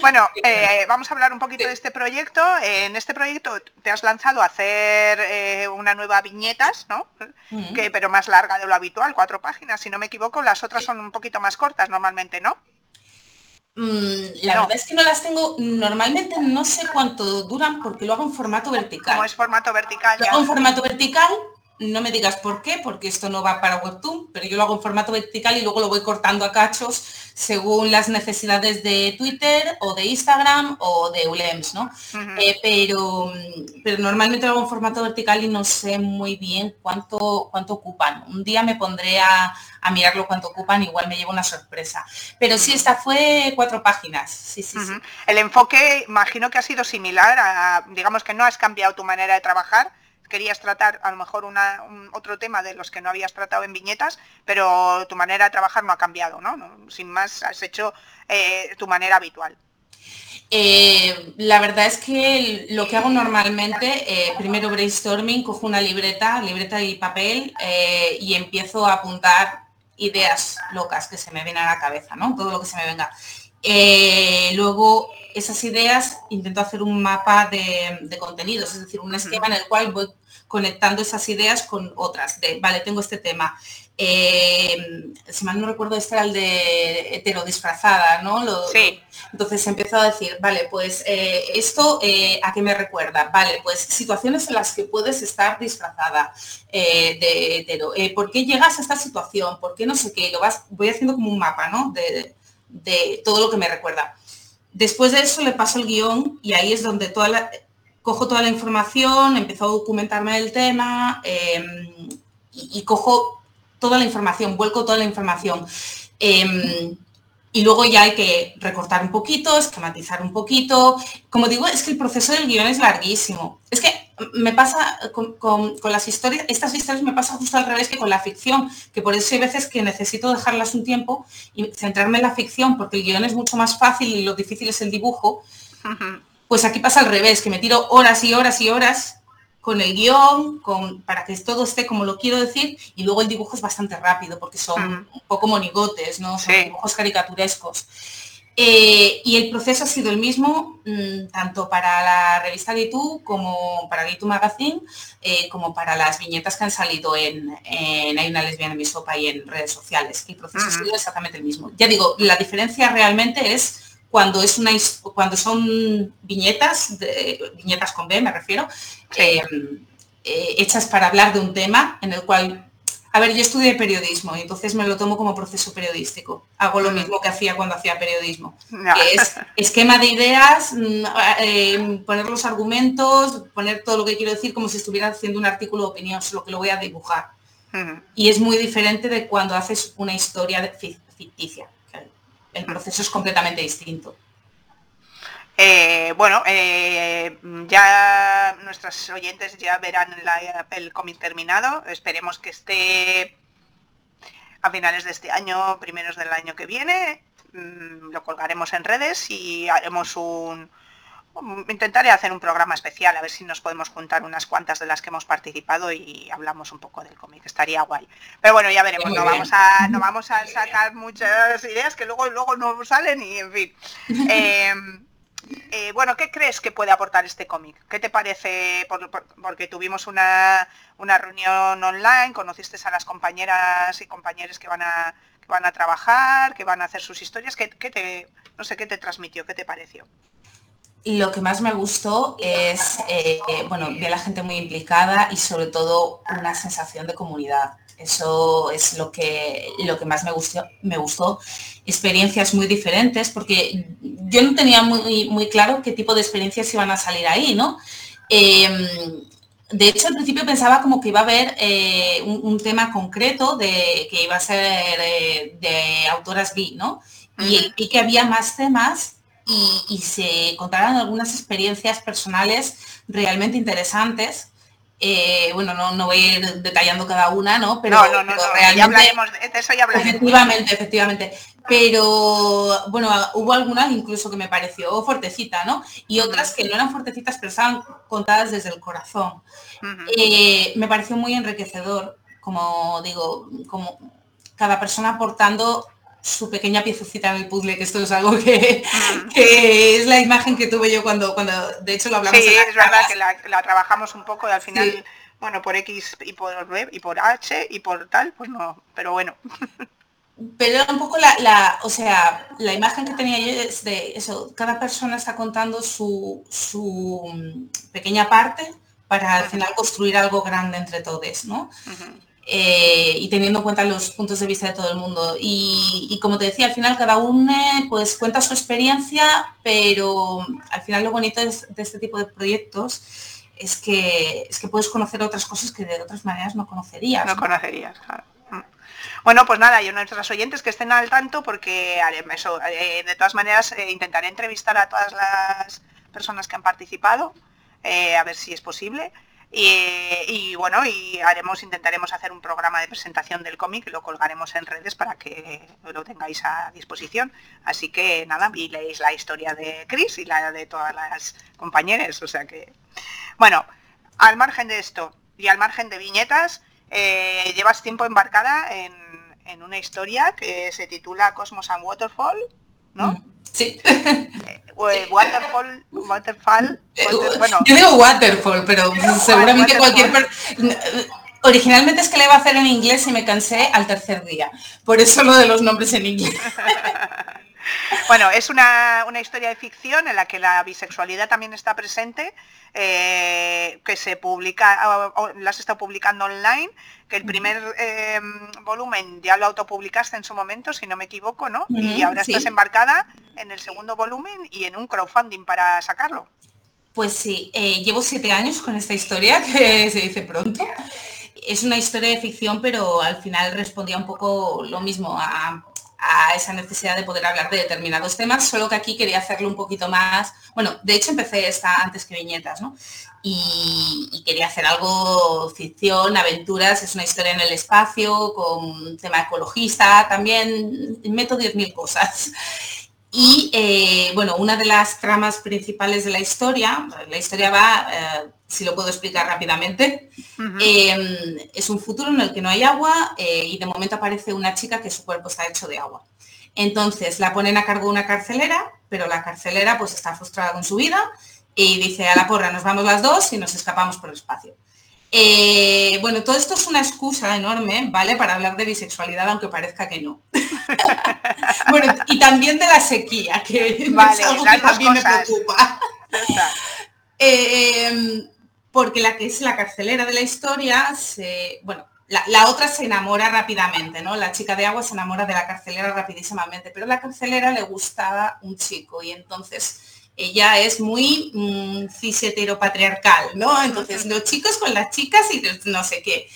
Bueno, eh, vamos a hablar un poquito de este proyecto. En este proyecto te has lanzado a hacer eh, una nueva viñetas, ¿no? que, pero más larga de lo habitual, cuatro páginas, si no me equivoco. Las otras son un poquito más cortas normalmente, ¿no? Mm, la verdad es que no las tengo, normalmente no sé cuánto duran porque lo hago en formato vertical. Como es formato vertical. Lo hago en formato vertical no me digas por qué, porque esto no va para Webtoon, pero yo lo hago en formato vertical y luego lo voy cortando a cachos según las necesidades de Twitter o de Instagram o de ULEMS, ¿no? Eh, pero, pero normalmente lo hago en formato vertical y no sé muy bien cuánto, cuánto ocupan. Un día me pondré a, mirarlo cuánto ocupan, igual me llevo una sorpresa. Pero sí, esta fue cuatro páginas. Sí, sí, sí. El enfoque, imagino que ha sido similar a, digamos que no has cambiado tu manera de trabajar, querías tratar a lo mejor una, un, otro tema de los que no habías tratado en viñetas, pero tu manera de trabajar no ha cambiado, ¿no? sin más, has hecho eh, tu manera habitual. Eh, la verdad es que lo que hago normalmente, eh, primero brainstorming, cojo una libreta, libreta y papel y empiezo a apuntar ideas locas que se me vienen a la cabeza, ¿no? Todo lo que se me venga. luego esas ideas intento hacer un mapa de, contenidos, es decir, un esquema en el cual voy conectando esas ideas con otras. De, vale, tengo este tema. Eh, si mal no recuerdo, este era el de hetero disfrazada, ¿no? sí. Entonces empezado a decir, vale, pues eh, esto eh, a qué me recuerda, vale, pues situaciones en las que puedes estar disfrazada de hetero. ¿Por qué llegas a esta situación? ¿Por qué no sé qué? Lo vas, voy haciendo como un mapa, ¿no? de todo lo que me recuerda. Después de eso le paso el guion y ahí es donde la, cojo toda la información, empiezo a documentarme el tema, em, y, cojo toda la información, vuelco toda la información. Em, y luego ya hay que recortar un poquito, esquematizar un poquito. Como digo, es que el proceso del guion es larguísimo. Es que me pasa con, las historias, estas historias me pasa justo al revés que con la ficción, que por eso hay veces que necesito dejarlas un tiempo y centrarme en la ficción, porque el guion es mucho más fácil y lo difícil es el dibujo. Pues aquí pasa al revés, que me tiro horas y horas y horas con el guion, con, para que todo esté como lo quiero decir, y luego el dibujo es bastante rápido, porque son un poco monigotes, ¿no? Son dibujos caricaturescos. Eh, y el proceso ha sido el mismo, mm, tanto para la revista Gitu como para Gitu Magazine, eh, como para las viñetas que han salido en, Hay una lesbiana en mi sopa y en redes sociales. El proceso ha sido exactamente el mismo. Ya digo, la diferencia realmente es cuando es una cuando son viñetas, viñetas con B me refiero, eh, hechas para hablar de un tema en el cual a ver, yo estudié periodismo y entonces me lo tomo como proceso periodístico. Hago lo mm. mismo que hacía cuando hacía periodismo. es esquema de ideas, mm, eh, poner los argumentos, poner todo lo que quiero decir como si estuviera haciendo un artículo de opinión, solo que lo voy a dibujar. Y es muy diferente de cuando haces una historia ficticia. El proceso es completamente distinto. Eh, bueno, eh, ya nuestros oyentes ya verán el cómic terminado. Esperemos que esté a finales de este año, primeros del año que viene. Mm, lo colgaremos en redes y haremos un... Intentaré hacer un programa especial, a ver si nos podemos juntar unas cuantas de las que hemos participado y hablamos un poco del cómic. Estaría guay. Pero bueno, ya veremos. No vamos, a, no vamos a sacar muchas ideas que luego, luego no salen y en fin. Em, eh, bueno, ¿qué crees que puede aportar este cómic? ¿Qué te parece? porque tuvimos una, reunión online, conociste a las compañeras y compañeros que van a, van a trabajar, que van a hacer sus historias. ¿Qué, te, no sé, qué te transmitió? ¿Qué te pareció? Lo que más me gustó es, eh, bueno, ver a la gente muy implicada y sobre todo una sensación de comunidad. Eso es lo que, lo que más me gustó, me gustó. Experiencias muy diferentes, porque yo no tenía muy, muy claro qué tipo de experiencias iban a salir ahí, ¿no? Em, de hecho, al principio pensaba como que iba a haber eh, un, tema concreto de que iba a ser eh, de autoras bi, ¿no? y, que había más temas y, y, se contaran algunas experiencias personales realmente interesantes eh, bueno, no, voy a ir detallando cada una, ¿no? Pero, no, no, no, realmente, de eso ya hablaremos. Efectivamente, efectivamente. Pero bueno, hubo algunas incluso que me pareció fuertecita, ¿no? Y otras que no eran fuertecitas, pero estaban contadas desde el corazón. Eh, me pareció muy enriquecedor, como digo, como cada persona aportando su pequeña piececita en el puzzle, que esto es algo que, es la imagen que tuve yo cuando, cuando de hecho lo hablamos. Sí, es verdad que la, trabajamos un poco y al final, bueno, por X y por B y por H y por tal, pues no, pero bueno. Pero era un poco la, o sea, la imagen que tenía yo es de eso, cada persona está contando su, su pequeña parte para al final construir algo grande entre todos, ¿no? Eh, y teniendo en cuenta los puntos de vista de todo el mundo. Y, como te decía, al final cada uno pues cuenta su experiencia, pero al final lo bonito de este tipo de proyectos es que, es que puedes conocer otras cosas que de otras maneras no conocerías. No, conocerías, claro. Mm. Bueno, pues nada, yo nuestros oyentes que estén al tanto porque eso, eh, de todas maneras eh, intentaré entrevistar a todas las personas que han participado, a ver si es posible. Y, bueno, y haremos, intentaremos hacer un programa de presentación del cómic, lo colgaremos en redes para que lo tengáis a disposición. Así que nada, y leéis la historia de Chris y la de todas las compañeras. O sea que, bueno, al margen de esto y al margen de viñetas, eh, llevas tiempo embarcada en, en, una historia que se titula Cosmos and Waterfall, ¿no? Mm. Sí. waterfall, waterfall, bueno. Yo digo waterfall, pero seguramente cualquier Originalmente es que le iba a hacer en inglés y me cansé al tercer día. Por eso lo de los nombres en inglés. Bueno, es una, historia de ficción en la que la bisexualidad también está presente, eh, que se publica, la has estado publicando online, que el primer eh, volumen ya lo autopublicaste en su momento, si no me equivoco, ¿no? y ahora estás embarcada en el segundo volumen y en un crowdfunding para sacarlo. Pues sí, eh, llevo siete años con esta historia, que se dice pronto. es una historia de ficción, pero al final respondía un poco lo mismo a, esa necesidad de poder hablar de determinados temas, solo que aquí quería hacerlo un poquito más, bueno, de hecho empecé esta antes que viñetas, ¿no? Y, quería hacer algo ficción, aventuras, es una historia en el espacio, con tema ecologista, también meto 10.000 cosas. Y eh, bueno, una de las tramas principales de la historia, la historia va, eh, si lo puedo explicar rápidamente, em, es un futuro en el que no hay agua eh, y de momento aparece una chica que su cuerpo está hecho de agua. Entonces la ponen a cargo una carcelera, pero la carcelera pues está frustrada con su vida y dice a la porra, nos vamos las dos y nos escapamos por el espacio. Eh, bueno, todo esto es una excusa enorme, ¿vale? Para hablar de bisexualidad, aunque parezca que no. bueno, y también de la sequía, que es algo que también me preocupa. Eh, porque la que es la carcelera de la historia, se, bueno, la, la, otra se enamora rápidamente, ¿no? La chica de agua se enamora de la carcelera rapidísimamente, pero a la carcelera le gustaba un chico y entonces ella es muy mmm, cis heteropatriarcal, ¿no? Entonces los chicos con las chicas y no sé qué.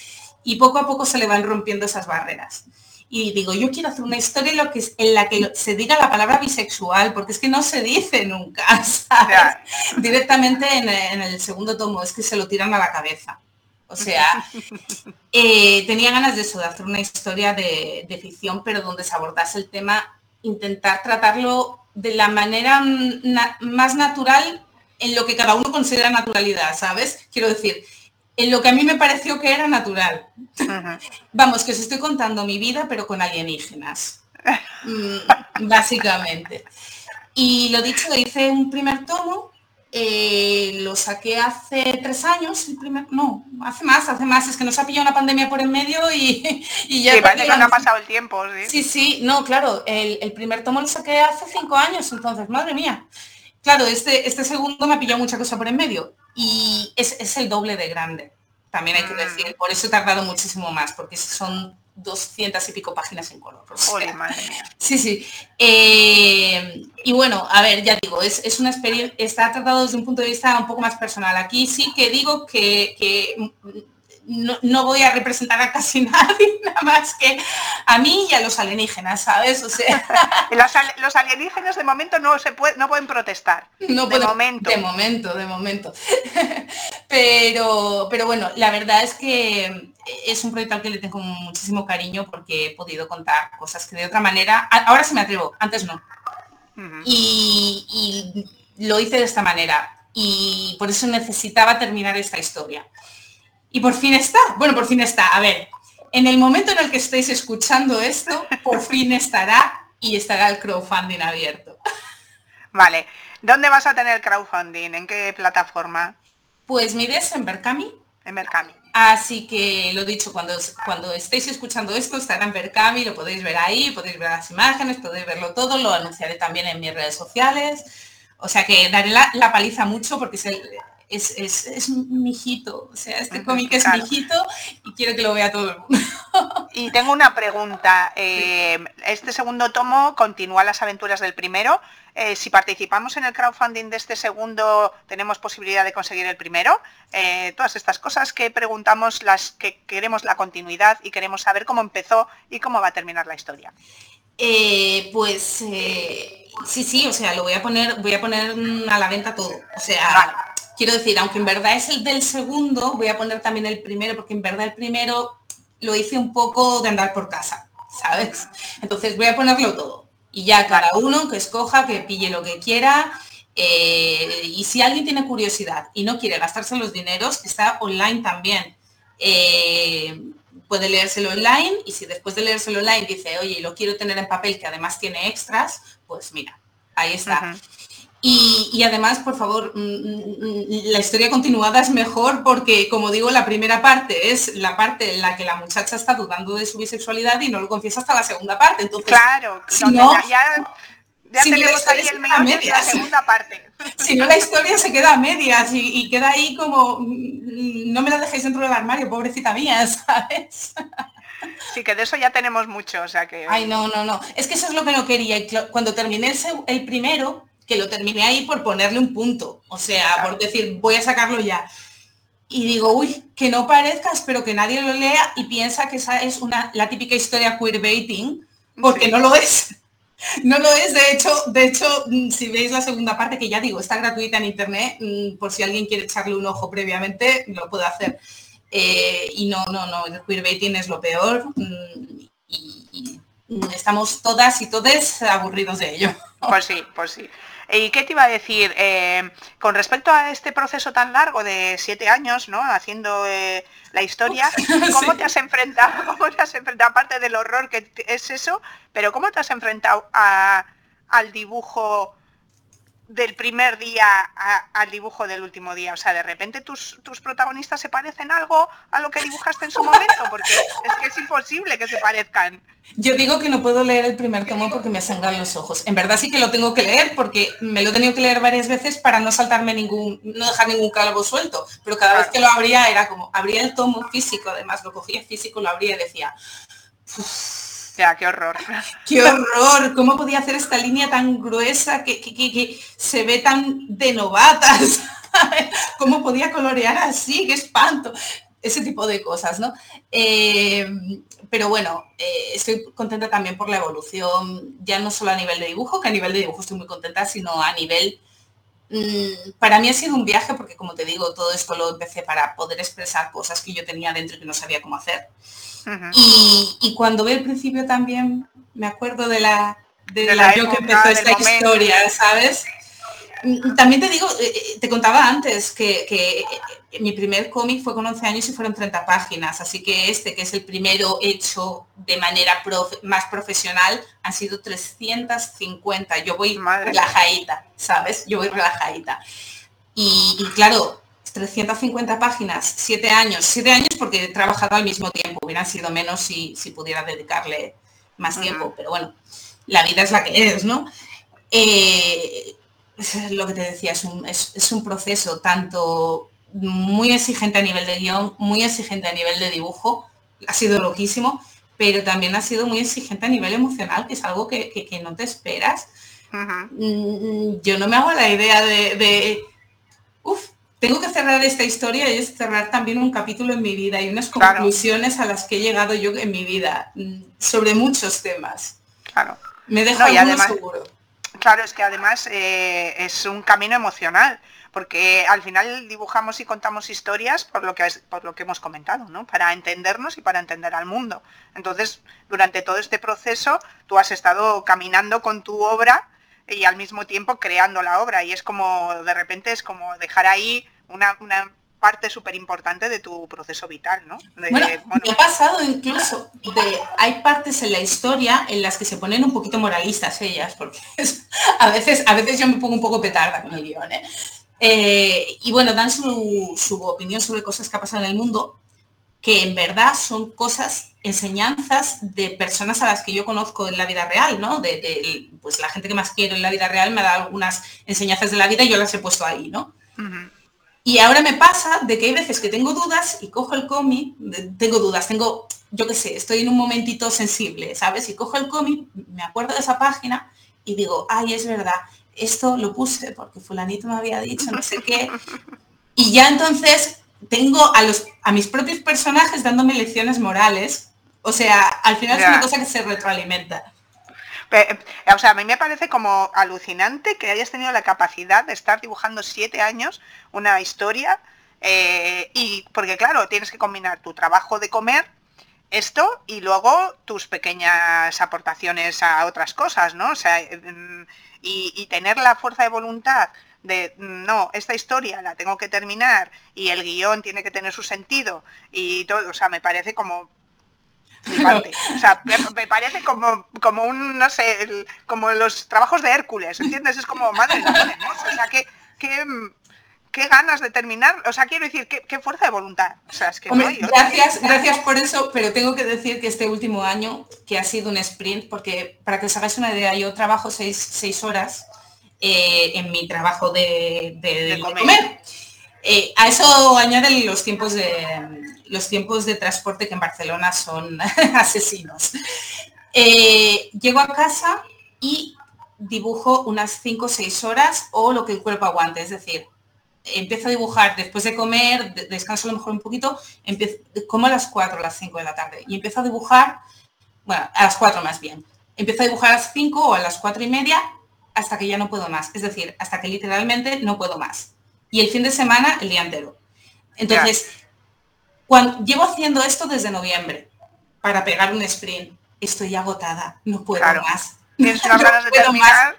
Y poco a poco se le van rompiendo esas barreras. Y digo, yo quiero hacer una historia en, lo que, en la que se diga la palabra bisexual, porque es que no se dice nunca, ¿sabes? Directamente en, el segundo tomo, es que se lo tiran a la cabeza. O sea, eh, tenía ganas de eso, de hacer una historia de, de ficción, pero donde se abordase el tema, intentar tratarlo de la manera más natural en lo que cada uno considera naturalidad, ¿sabes? Quiero decir, en lo que a mí me pareció que era natural. Vamos, que os estoy contando mi vida, pero con alienígenas. Mm, básicamente. Y lo dicho, hice un primer tomo eh, lo saqué hace tres años, el primer, no, hace más, hace más, es que nos ha pillado una pandemia por en medio y, ya... Sí, parece que no ha pasado el tiempo, sí. Sí, no, claro, el, primer tomo lo saqué hace cinco años, entonces, madre mía. Claro, este, este segundo me ha pillado mucha cosa por en medio y es, es el doble de grande, también hay que mm. decir, por eso he tardado muchísimo más, porque son 200 y pico páginas en color. Sí, sí. Eh, y bueno, a ver, ya digo, es, una experiencia, está tratado desde un punto de vista un poco más personal. Aquí sí que digo que, que no, voy a representar a casi nadie, nada más que a mí y a los alienígenas, ¿sabes? O sea... los, alienígenas de momento no se no pueden protestar. No de momento. De momento, de momento. pero, pero bueno, la verdad es que es un proyecto al que le tengo muchísimo cariño porque he podido contar cosas que de otra manera, ahora sí me atrevo, antes no. y lo hice de esta manera y por eso necesitaba terminar esta historia. Y por fin está. Bueno, por fin está. A ver, en el momento en el que estéis escuchando esto, por fin estará y estará el crowdfunding abierto. Vale. ¿Dónde vas a tener crowdfunding? ¿En qué plataforma? Pues mires en Berkami. En Berkami. Así que lo dicho, cuando, cuando estéis escuchando esto, estará en Berkami, lo podéis ver ahí, podéis ver las imágenes, podéis verlo todo, lo anunciaré también en mis redes sociales. O sea que daré la, la paliza mucho porque es el, es, es, es mi hijito, o sea, este cómic es mi hijito y quiero que lo vea todo el mundo. Y tengo una pregunta, eh, este segundo tomo continúa las aventuras del primero, eh, si participamos en el crowdfunding de este segundo, tenemos posibilidad de conseguir el primero. Eh, todas estas cosas que preguntamos, las que queremos la continuidad y queremos saber cómo empezó y cómo va a terminar la historia. pues sí, sí, o sea, lo voy a poner, voy a poner a la venta todo. O sea, quiero decir, aunque en verdad es el del segundo, voy a poner también el primero, porque en verdad el primero lo hice un poco de andar por casa, ¿sabes? Entonces voy a ponerlo todo. Y ya cada uno que escoja, que pille lo que quiera. Eh, y si alguien tiene curiosidad y no quiere gastarse los dineros, está online también. Eh, puede leérselo online y si después de leérselo online dice, oye, lo quiero tener en papel que además tiene extras, pues mira, ahí está. Y, además, por favor, mm, mm, la historia continuada es mejor porque, como digo, la primera parte es la parte en la que la muchacha está dudando de su bisexualidad y no lo confiesa hasta la segunda parte. Entonces, claro, si no, ya, ya tenemos ahí el medio de la segunda parte. Si no, la historia se queda a medias y, queda ahí como, mm, no me la dejéis dentro del armario, pobrecita mía, ¿sabes? Sí, que de eso ya tenemos mucho, o sea que... Ay, no, no, no. Es que eso es lo que no quería. Cuando terminé el primero, que lo terminé ahí por ponerle un punto, o sea, por decir, voy a sacarlo ya. y digo, uy, que no parezca, espero que nadie lo lea y piensa que esa es una, la típica historia queerbaiting, porque no lo es. No lo es, de hecho, de hecho, mm, si veis la segunda parte, que ya digo, está gratuita en internet, mm, por si alguien quiere echarle un ojo previamente, lo puede hacer. Eh, y no, no, no, el queerbaiting es lo peor mm, y, estamos todas y todos aburridos de ello. Pues sí, pues sí. ¿Y qué te iba a decir? Eh, con respecto a este proceso tan largo de siete años, ¿no? Haciendo eh, la historia, ¿cómo te has enfrentado? ¿Cómo te has enfrentado? Aparte del horror que es eso, pero ¿cómo te has enfrentado al dibujo del primer día al dibujo del último día. O sea, de repente tus, tus protagonistas se parecen algo a lo que dibujaste en su momento, porque es que es imposible que se parezcan. Yo digo que no puedo leer el primer tomo porque me sangran los ojos. En verdad sí que lo tengo que leer porque me lo he tenido que leer varias veces para no saltarme ningún, no dejar ningún calvo suelto. Pero cada vez que lo abría era como, abría el tomo físico, además lo cogía físico, lo abría y decía, qué horror. Qué horror. ¿Cómo podía hacer esta línea tan gruesa que, se ve tan de novatas? ¿Cómo podía colorear así? ¡Qué espanto! Ese tipo de cosas, ¿no? Eh, pero bueno, eh, estoy contenta también por la evolución, ya no solo a nivel de dibujo, que a nivel de dibujo estoy muy contenta, sino a nivel... Mm, para mí ha sido un viaje porque, como te digo, todo esto lo empecé para poder expresar cosas que yo tenía dentro y que no sabía cómo hacer y, cuando ve el principio también me acuerdo de la de, la, que empezó esta historia, ¿sabes? También te digo, eh, eh, te contaba antes que, eh, mi primer cómic fue con 11 años y fueron 30 páginas, así que este, que es el primero hecho de manera más profesional, han sido 350. Yo voy relajadita, ¿sabes? Yo voy relajadita. Y, y claro, 350 páginas, 7 años, 7 años porque he trabajado al mismo tiempo, hubieran sido menos si, pudiera dedicarle más tiempo, pero bueno, la vida es la que es, ¿no? Eh, lo que te decía, es un, es, un, proceso tanto muy exigente a nivel de guion, muy exigente a nivel de dibujo, ha sido loquísimo, pero también ha sido muy exigente a nivel emocional, que es algo que, no te esperas. Mm, yo no me hago la idea de, tengo que cerrar esta historia y es cerrar también un capítulo en mi vida y unas conclusiones a las que he llegado yo en mi vida mm, sobre muchos temas. Claro. Me dejo además, seguro. Claro, es que además eh, es un camino emocional, porque al final dibujamos y contamos historias por lo que por lo que hemos comentado, ¿no? Para entendernos y para entender al mundo. Entonces, durante todo este proceso, tú has estado caminando con tu obra y al mismo tiempo creando la obra. Y es como, de repente, es como dejar ahí una, parte súper importante de tu proceso vital, ¿no? bueno, me ha pasado incluso de, hay partes en la historia en las que se ponen un poquito moralistas ellas, porque a veces, a veces yo me pongo un poco petarda con el guion, ¿eh? Eh, y bueno, dan su, su, opinión sobre cosas que ha pasado en el mundo, que en verdad son cosas, enseñanzas de personas a las que yo conozco en la vida real, ¿no? De, pues la gente que más quiero en la vida real me ha dado algunas enseñanzas de la vida y yo las he puesto ahí, ¿no? Y ahora me pasa de que hay veces que tengo dudas y cojo el cómic, tengo dudas, tengo, yo qué sé, estoy en un momentito sensible, ¿sabes? Y cojo el cómic, me acuerdo de esa página y digo, ay, es verdad, esto lo puse porque fulanito me había dicho, no sé qué. Y ya entonces tengo a, los, a mis propios personajes dándome lecciones morales. O sea, al final es una cosa que se retroalimenta. O sea, a mí me parece como alucinante que hayas tenido la capacidad de estar dibujando siete años una historia eh, y porque claro, tienes que combinar tu trabajo de comer, esto y luego tus pequeñas aportaciones a otras cosas, ¿no? O sea, mm, y tener la fuerza de voluntad de no, esta historia la tengo que terminar y el guion tiene que tener su sentido y todo, o sea, me parece como o sea, me, parece como, como un, no sé, como los trabajos de Hércules, ¿entiendes? Es como, madre. O sea, que, qué ganas de terminar, o sea, quiero decir, qué, fuerza de voluntad. O sea, es que gracias, gracias por eso, pero tengo que decir que este último año, que ha sido un sprint, porque para que os hagáis una idea, yo trabajo seis, seis horas eh, en mi trabajo de, comer. Eh, a eso añaden los tiempos de los tiempos de transporte que en Barcelona son asesinos. Eh, llego a casa y dibujo unas 5 o 6 horas o lo que el cuerpo aguante, es decir, empiezo a dibujar después de comer, descanso a lo mejor un poquito, empiezo, como a las 4 o las 5 de la tarde y empiezo a dibujar, bueno, a las 4 más bien. Empiezo a dibujar a las 5 o a las 4 y media hasta que ya no puedo más. Es decir, hasta que literalmente no puedo más. Y el fin de semana, el día entero. Entonces, cuando, llevo haciendo esto desde noviembre para pegar un sprint. Estoy agotada, no puedo más.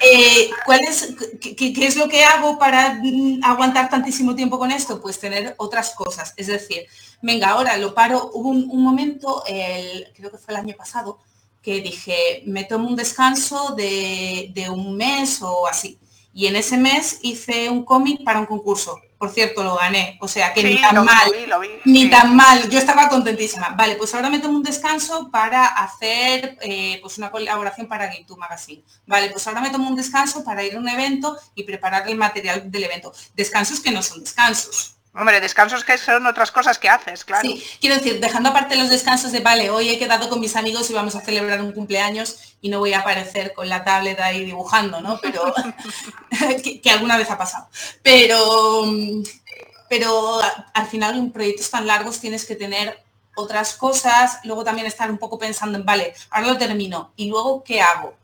Eh, ¿cuál es, qué, es lo que hago para mm, aguantar tantísimo tiempo con esto? Pues tener otras cosas. Es decir, venga, ahora lo paro. Hubo un, momento, el, creo que fue el año pasado, que dije, me tomo un descanso de, de un mes o así. Y en ese mes hice un cómic para un concurso por cierto, lo gané. O sea que ni tan mal, ni tan mal. Yo estaba contentísima. Vale, pues ahora me tomo un descanso para hacer eh, pues una colaboración para Game Magazine. Vale, pues ahora me tomo un descanso para ir a un evento y preparar el material del evento. Descansos que no son descansos. Hombre, descansos que son otras cosas que haces, claro. Sí, quiero decir, dejando aparte los descansos de, vale, hoy he quedado con mis amigos y vamos a celebrar un cumpleaños y no voy a aparecer con la tablet ahí dibujando, ¿no? Pero, que, alguna vez ha pasado. Pero, pero al final en proyectos tan largos tienes que tener otras cosas, luego también estar un poco pensando en, vale, ahora lo termino y luego, ¿qué hago?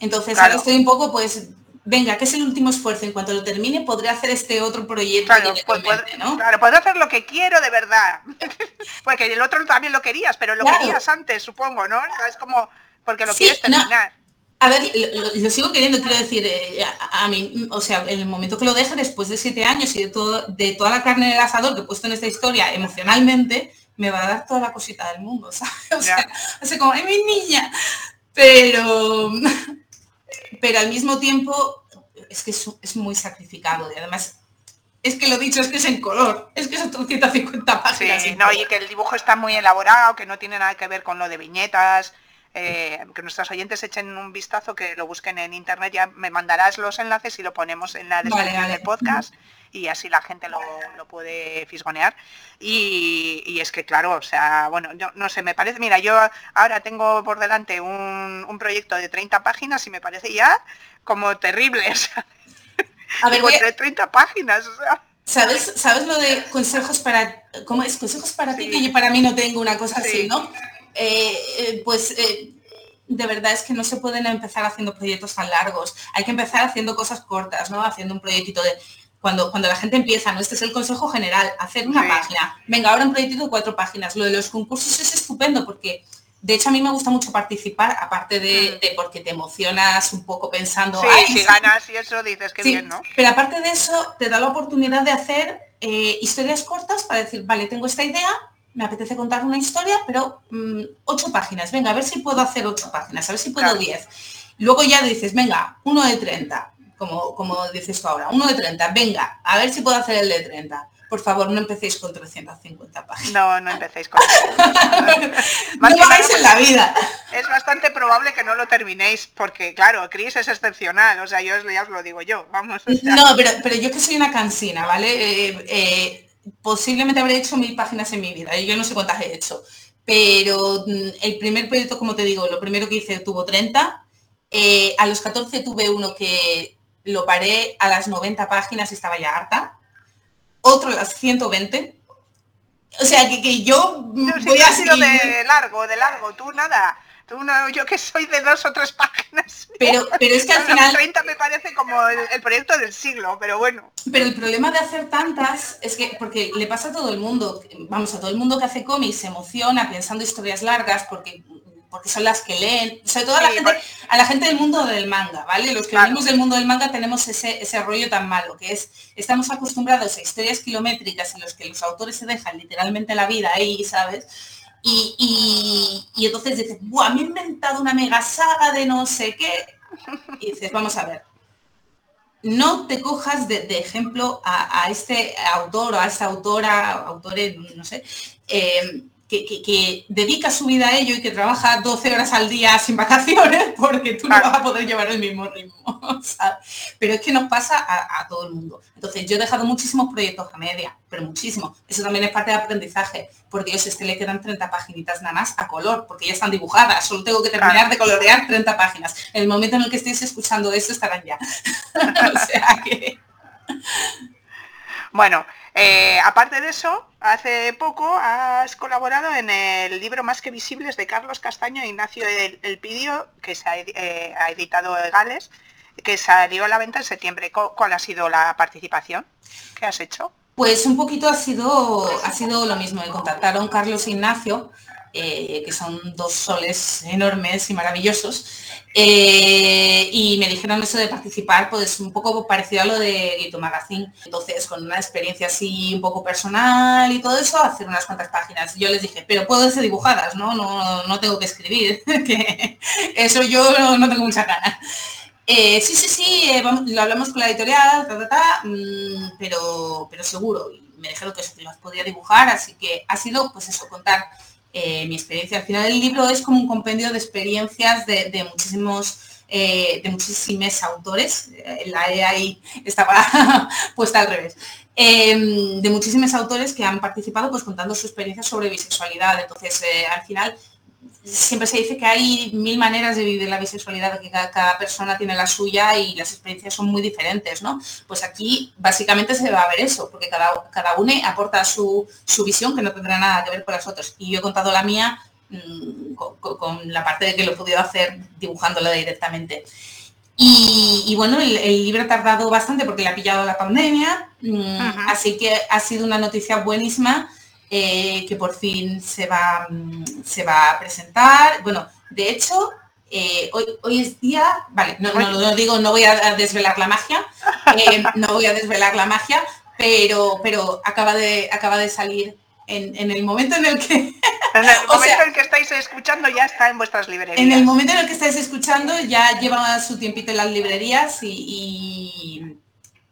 Entonces ahora estoy un poco pues venga, que es el último esfuerzo, en cuanto lo termine podré hacer este otro proyecto. Claro, pues ¿no? claro puedo hacer lo que quiero de verdad. porque el otro también lo querías, pero lo querías antes, supongo, ¿no? Es como porque lo quieres terminar. A ver, lo, sigo queriendo, quiero decir, eh, a, mí, o sea, en el momento que lo deje, después de siete años y de, todo, de toda la carne del asador que he puesto en esta historia emocionalmente, me va a dar toda la cosita del mundo, ¿sabes? O sea, o como, ¡ay, mi niña! Pero, pero al mismo tiempo es que es, muy sacrificado y además es que lo dicho es que es en color, es que son 150 páginas. Sí, no, y que el dibujo está muy elaborado, que no tiene nada que ver con lo de viñetas, eh, que nuestros oyentes echen un vistazo, que lo busquen en internet, ya me mandarás los enlaces y lo ponemos en la descripción del podcast y así la gente lo, puede fisgonear. Y, es que claro, o sea, bueno, yo no sé, me parece, mira, yo ahora tengo por delante un, proyecto de 30 páginas y me parece ya como terrible. a ver, Digo, 30 páginas, o sea. ¿Sabes, ¿Sabes lo de consejos para, cómo es? Consejos para ti, que yo para mí no tengo una cosa así, ¿no? Eh, eh, pues eh, de verdad es que no se pueden empezar haciendo proyectos tan largos. Hay que empezar haciendo cosas cortas, ¿no? Haciendo un proyectito de cuando, cuando la gente empieza, ¿no? Este es el consejo general, hacer una página. Venga, ahora un proyectito de cuatro páginas. Lo de los concursos es estupendo porque de hecho, a mí me gusta mucho participar, aparte de, porque te emocionas un poco pensando... Sí, si ganas y eso dices que bien, ¿no? Pero aparte de eso, te da la oportunidad de hacer historias cortas para decir, vale, tengo esta idea, me apetece contar una historia, pero mm, ocho páginas, venga, a ver si puedo hacer ocho páginas, a ver si puedo diez. Luego ya dices, venga, uno de 30, como, como dices tú ahora, uno de 30, venga, a ver si puedo hacer el de 30. Por favor, no empecéis con 350 páginas. No, no empecéis con no lo hagáis en la vida. Es bastante probable que no lo terminéis, porque claro, Chris es excepcional, o sea, yo ya os lo digo yo, vamos. No, pero, pero yo que soy una cansina, ¿vale? Eh, eh, posiblemente habré hecho mil páginas en mi vida, y yo no sé cuántas he hecho, pero mm, el primer proyecto, como te digo, lo primero que hice tuvo 30, eh, a los 14 tuve uno que lo paré a las 90 páginas y estaba ya harta, otro a las 120, o sea que, que yo voy a sido de largo, de largo, tú nada. Yo que soy de dos o tres páginas. Pero, pero es que al final... 30 me parece como el, proyecto del siglo, pero bueno. Pero el problema de hacer tantas es que, porque le pasa a todo el mundo, vamos, a todo el mundo que hace cómics se emociona pensando historias largas porque porque son las que leen, sobre todo a, la gente, a la gente del mundo del manga, ¿vale? Los que venimos del mundo del manga tenemos ese, ese rollo tan malo, que es, estamos acostumbrados a historias kilométricas en los que los autores se dejan literalmente la vida ahí, ¿sabes? Y, entonces dices, Buah, me he inventado una mega saga de no sé qué. Y dices, vamos a ver, no te cojas de, ejemplo a, este autor o a esta autora, autores, no sé, eh, que, dedica su vida a ello y que trabaja 12 horas al día sin vacaciones porque tú no vas a poder llevar el mismo ritmo. Pero es que nos pasa a, todo el mundo. Entonces yo he dejado muchísimos proyectos a media, pero muchísimos. Eso también es parte de aprendizaje. Por Dios, este le quedan 30 paginitas nada más a color, porque ya están dibujadas. Solo tengo que terminar de colorear 30 páginas. En el momento en el que estéis escuchando esto estarán ya. o sea que... Bueno, eh, aparte de eso, hace poco has colaborado en el libro Más que Visibles de Carlos Castaño e Ignacio El, Pidio, que se eh, ha, editado en Gales, que salió a la venta en septiembre. ¿Cuál ha sido la participación? ¿Qué has hecho? Pues un poquito ha sido, ha sido lo mismo. Me contactaron Carlos e Ignacio eh, que son dos soles enormes y maravillosos, eh, y me dijeron eso de participar, pues un poco parecido a lo de Gito Magazine. Entonces, con una experiencia así un poco personal y todo eso, hacer unas cuantas páginas. Yo les dije, pero puedo ser dibujadas, ¿no? No, no tengo que escribir, que eso yo no tengo mucha gana. Eh, sí, sí, sí, lo hablamos con la editorial, mm, pero, pero seguro. Me dijeron que, eso, que las podía dibujar, así que ha sido, pues eso, contar eh, mi experiencia. Al final del libro es como un compendio de experiencias de, muchísimos eh, de muchísimos autores, eh, la E ahí estaba puesta al revés, de muchísimos autores que han participado pues contando su experiencia sobre bisexualidad. Entonces, al final siempre se dice que hay mil maneras de vivir la bisexualidad, que cada, persona tiene la suya y las experiencias son muy diferentes, ¿no? Pues aquí básicamente se va a ver eso, porque cada, cada uno aporta su, visión que no tendrá nada que ver con las otras. Y yo he contado la mía mm, con, la parte de que lo he podido hacer dibujándola directamente. Y, bueno, el, libro ha tardado bastante porque le ha pillado la pandemia, mm, así que ha sido una noticia buenísima eh, que por fin se va, mm, se va a presentar. Bueno, de hecho, eh, hoy, hoy, es día, vale, no, no, digo, no voy a desvelar la magia, eh, no voy a desvelar la magia, pero, pero acaba, de, acaba de salir en, el momento en el que... En el momento en que estáis escuchando ya está en vuestras librerías. En el momento en el que estáis escuchando ya lleva su tiempito en las librerías y y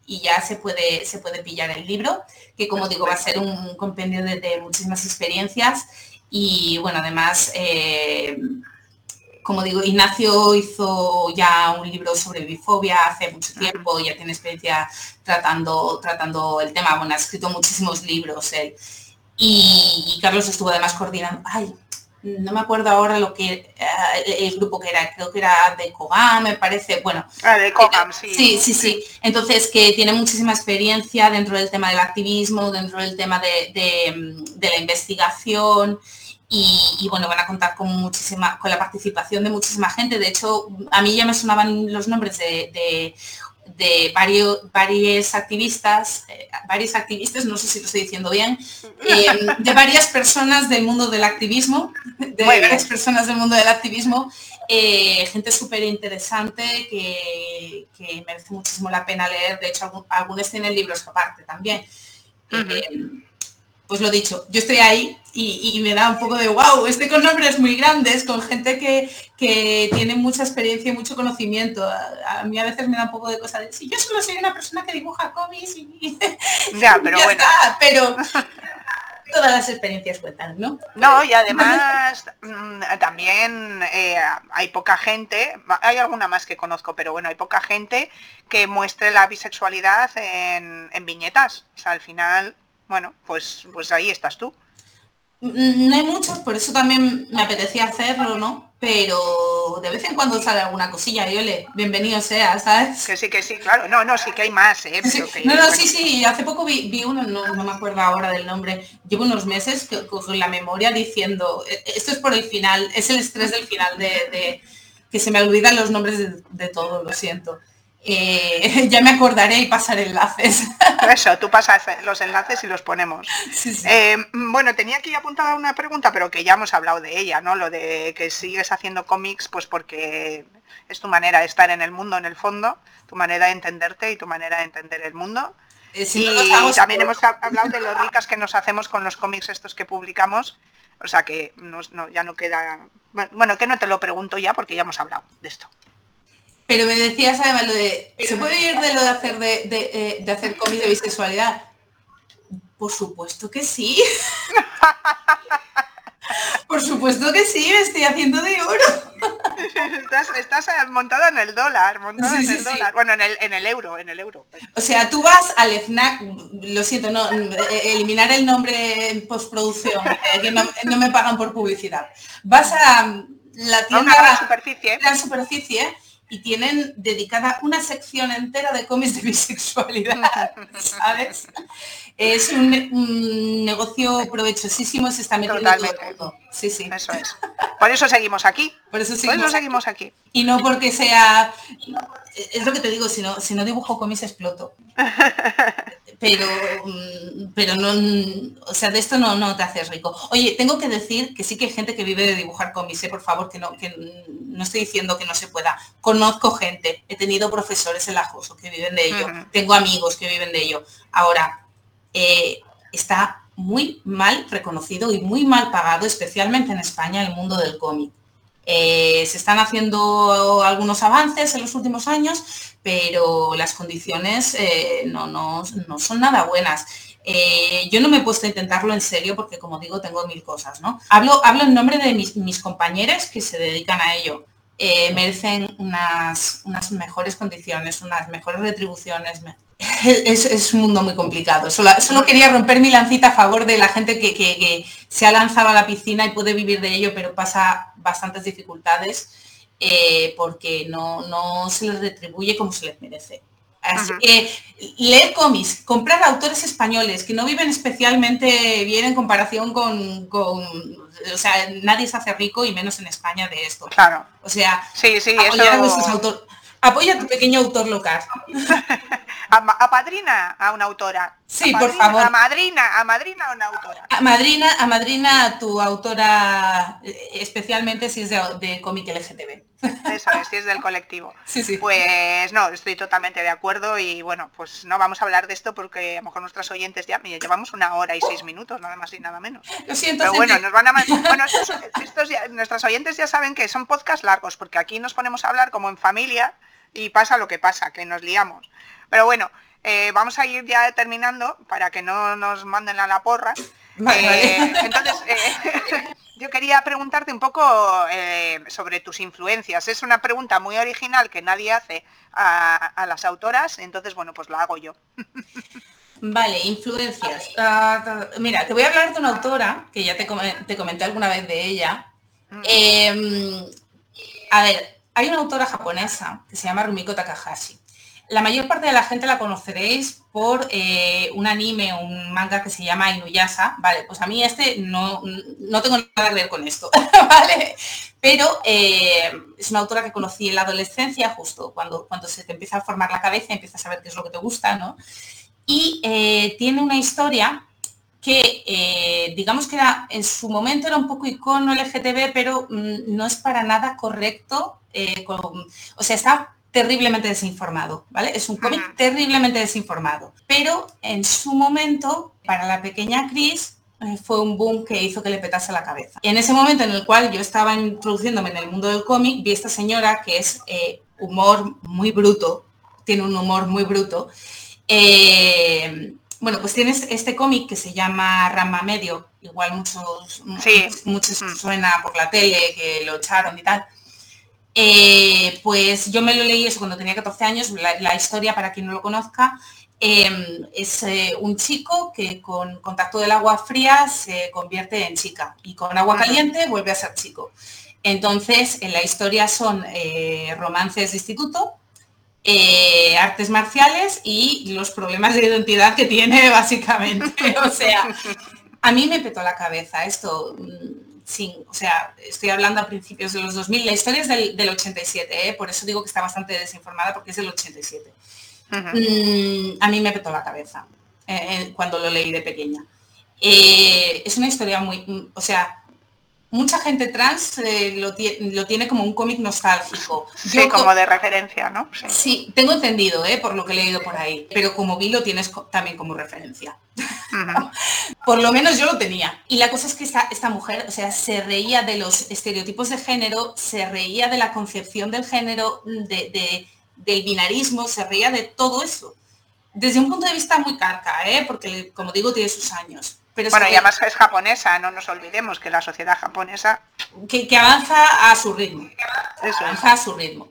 ya se puede, se puede pillar el libro, que como digo va a ser un compendio de, muchísimas experiencias. Y bueno, además, eh, como digo, Ignacio hizo ya un libro sobre bifobia hace mucho tiempo, ya tiene experiencia tratando, tratando el tema, bueno, ha escrito muchísimos libros él. Y, y Carlos estuvo además coordinando, ay, no me acuerdo ahora lo que eh, el grupo que era, creo que era de Cogam, me parece, bueno. Ah, de Cogam, sí. Sí, sí, sí. Entonces, que tiene muchísima experiencia dentro del tema del activismo, dentro del tema de, la investigación. Y, bueno, van a contar con muchísima, con la participación de muchísima gente. De hecho, a mí ya me sonaban los nombres de de varios, varios activistas, eh, varios activistas, no sé si lo estoy diciendo bien, eh, de varias personas del mundo del activismo, de varias personas del mundo del activismo, eh, gente súper interesante que, merece muchísimo la pena leer, de hecho algunos tienen libros aparte también. Pues lo dicho, yo estoy ahí y, me da un poco de wow, estoy con nombres muy grandes, con gente que, tiene mucha experiencia y mucho conocimiento. A, mí a veces me da un poco de cosa de si yo solo soy una persona que dibuja cómics y ya, pero bueno. pero todas las experiencias cuentan, ¿no? No, y además mm, también eh, hay poca gente, hay alguna más que conozco, pero bueno, hay poca gente que muestre la bisexualidad en, en viñetas. O sea, al final bueno, pues, pues ahí estás tú. Mm, no hay muchos, por eso también me apetecía hacerlo, ¿no? Pero de vez en cuando sale alguna cosilla y ole, bienvenido sea, ¿sabes? Que sí, que sí, claro. No, no, sí que hay más, ¿eh? no, no, sí, sí, hace poco vi, uno, no, me acuerdo ahora del nombre, llevo unos meses con la memoria diciendo, e, e, esto es por el final, es el estrés del final de, que se me olvidan los nombres de, de todo, lo siento. Eh, ya me acordaré y pasaré enlaces. Eso, tú pasas los enlaces y los ponemos. Eh, bueno, tenía aquí apuntada una pregunta, pero que ya hemos hablado de ella, ¿no? Lo de que sigues haciendo cómics, pues porque es tu manera de estar en el mundo en el fondo, tu manera de entenderte y tu manera de entender el mundo. Eh, y también hemos hablado de lo ricas que nos hacemos con los cómics estos que publicamos. O sea que ya no queda... Bueno, que no te lo pregunto ya porque ya hemos hablado de esto. Pero me decías además lo de, ¿se puede ir de lo de hacer de, de, eh, hacer cómic de bisexualidad? Por supuesto que sí. Por supuesto que sí, me estoy haciendo de oro. estás, eh, montada en el dólar, montada en el dólar. Bueno, en el, en el euro, en el euro. O sea, tú vas al FNAC, lo siento, no, eh, eliminar el nombre en postproducción, que no, me pagan por publicidad. Vas a la tienda... la superficie. La superficie y tienen dedicada una sección entera de cómics de bisexualidad, ¿sabes? Es un, negocio provechosísimo, se está metiendo Totalmente. todo Sí, sí. Eso es. Por eso seguimos aquí. Por eso Por seguimos, eso seguimos aquí. Y no porque sea... Es lo que te digo, si no, si no dibujo cómics exploto. Pero, mm, pero no, o sea, de esto no, no te haces rico. Oye, tengo que decir que sí que hay gente que vive de dibujar cómics, ¿eh? por favor, que no, que no estoy diciendo que no se pueda. Conozco gente, he tenido profesores en la que viven de ello, tengo amigos que viven de ello. Ahora, eh, está muy mal reconocido y muy mal pagado, especialmente en España, el mundo del cómic. Eh, se están haciendo algunos avances en los últimos años, pero las condiciones eh, no, no- no son nada buenas. Eh, yo no me he puesto a intentarlo en serio porque, como digo, tengo mil cosas, ¿no? Hablo, hablo en nombre de mis, mis compañeras que se dedican a ello. Merecen unas, unas mejores condiciones, unas mejores retribuciones. Es, es un mundo muy complicado. Solo, solo quería romper mi lancita a favor de la gente que, que- que se ha lanzado a la piscina y puede vivir de ello, pero pasa bastantes dificultades eh, porque no, no se les retribuye como se les merece. Así que leer cómics, comprar autores españoles que no viven especialmente bien en comparación con, con- o sea, nadie se hace rico y menos en España de esto. Claro. O sea, Sí, sí, apoyar a nuestros eso. autores. Apoya a tu pequeño autor local. Apadrina a una autora. Sí, por favor. A madrina, a madrina a una autora. A madrina, a madrina a tu autora, eh, especialmente si es de, de cómic LGTB. Eso es, si es del colectivo. Sí, sí. Pues no, estoy totalmente de acuerdo y bueno, pues no vamos a hablar de esto porque a lo mejor nuestros oyentes ya, mira, llevamos una hora y seis minutos, nada más y nada menos. Lo siento, Pero bueno, nos van a... Bueno, estos, estos ya- nuestros oyentes ya saben que son podcasts largos, porque aquí nos ponemos a hablar como en familia y pasa lo que pasa, que nos liamos. Pero bueno, eh, vamos a ir ya terminando para que no nos manden a la porra. Vale, Eh, entonces, eh, yo quería preguntarte un poco sobre tus influencias. Es una pregunta muy original que nadie hace a, a las autoras, entonces, bueno, pues la hago yo. Vale, influencias. Ah, mira, te voy a hablar de una autora que ya te, come- te comenté alguna vez de ella. Mm. Eh, a ver, hay una autora japonesa que se llama Rumiko Takahashi. La mayor parte de la gente la conoceréis por eh, un anime, un manga que se llama Inuyasha. Vale, pues a mí este no, no tengo nada que ver con esto, ¿vale? Pero eh, es una autora que conocí en la adolescencia, justo cuando, cuando se te empieza a formar la cabeza, empiezas a saber qué es lo que te gusta, ¿no? Y eh, tiene una historia que digamos que era en su momento era un poco icono LGTB, pero mm, no es para nada correcto. o sea, está terriblemente desinformado, ¿vale? Es un cómic terriblemente desinformado. Pero en su momento, para la pequeña Chris, eh, fue un boom que hizo que le petase la cabeza. Y en ese momento en el cual yo estaba introduciéndome en el mundo del cómic, vi a esta señora que es eh, humor muy bruto, tiene un humor muy bruto. Eh, bueno, pues tienes este cómic que se llama Rama Medio, igual muchos, Sí. muchos, muchos suena por la tele, que lo echaron y tal. Eh, pues yo me lo leí eso cuando tenía 14 años, la, la historia para quien no lo conozca, eh, es eh, un chico que con contacto del agua fría se convierte en chica y con agua caliente vuelve a ser chico. Entonces, en la historia son eh, romances de instituto, eh, artes marciales y los problemas de identidad que tiene básicamente. O sea, a mí me petó la cabeza esto. Sin, o sea, estoy hablando a principios de los 2000. La historia es del, del 87, ¿eh? por eso digo que está bastante desinformada porque es del 87. Ujú. Mm, a mí me petó la cabeza eh, eh, cuando lo leí de pequeña. Eh, es una historia muy, mm, o sea, mucha gente trans eh, lo, tie- lo tiene como un cómic nostálgico. Sí, Yo co- como de referencia, ¿no? Sí. Sí, tengo entendido, ¿eh? por lo que he leído por ahí, pero como vi lo tienes co- también como referencia. Por lo menos yo lo tenía. Y la cosa es que esta, esta mujer, o sea, se reía de los estereotipos de género, se reía de la concepción del género, de, de- del binarismo, se reía de todo eso. Desde un punto de vista muy carca, ¿eh? porque como digo, tiene sus años. Pero Bueno, y que- además es japonesa, no nos olvidemos que la sociedad japonesa, que, que avanza a su ritmo. eso es. avanza a su ritmo.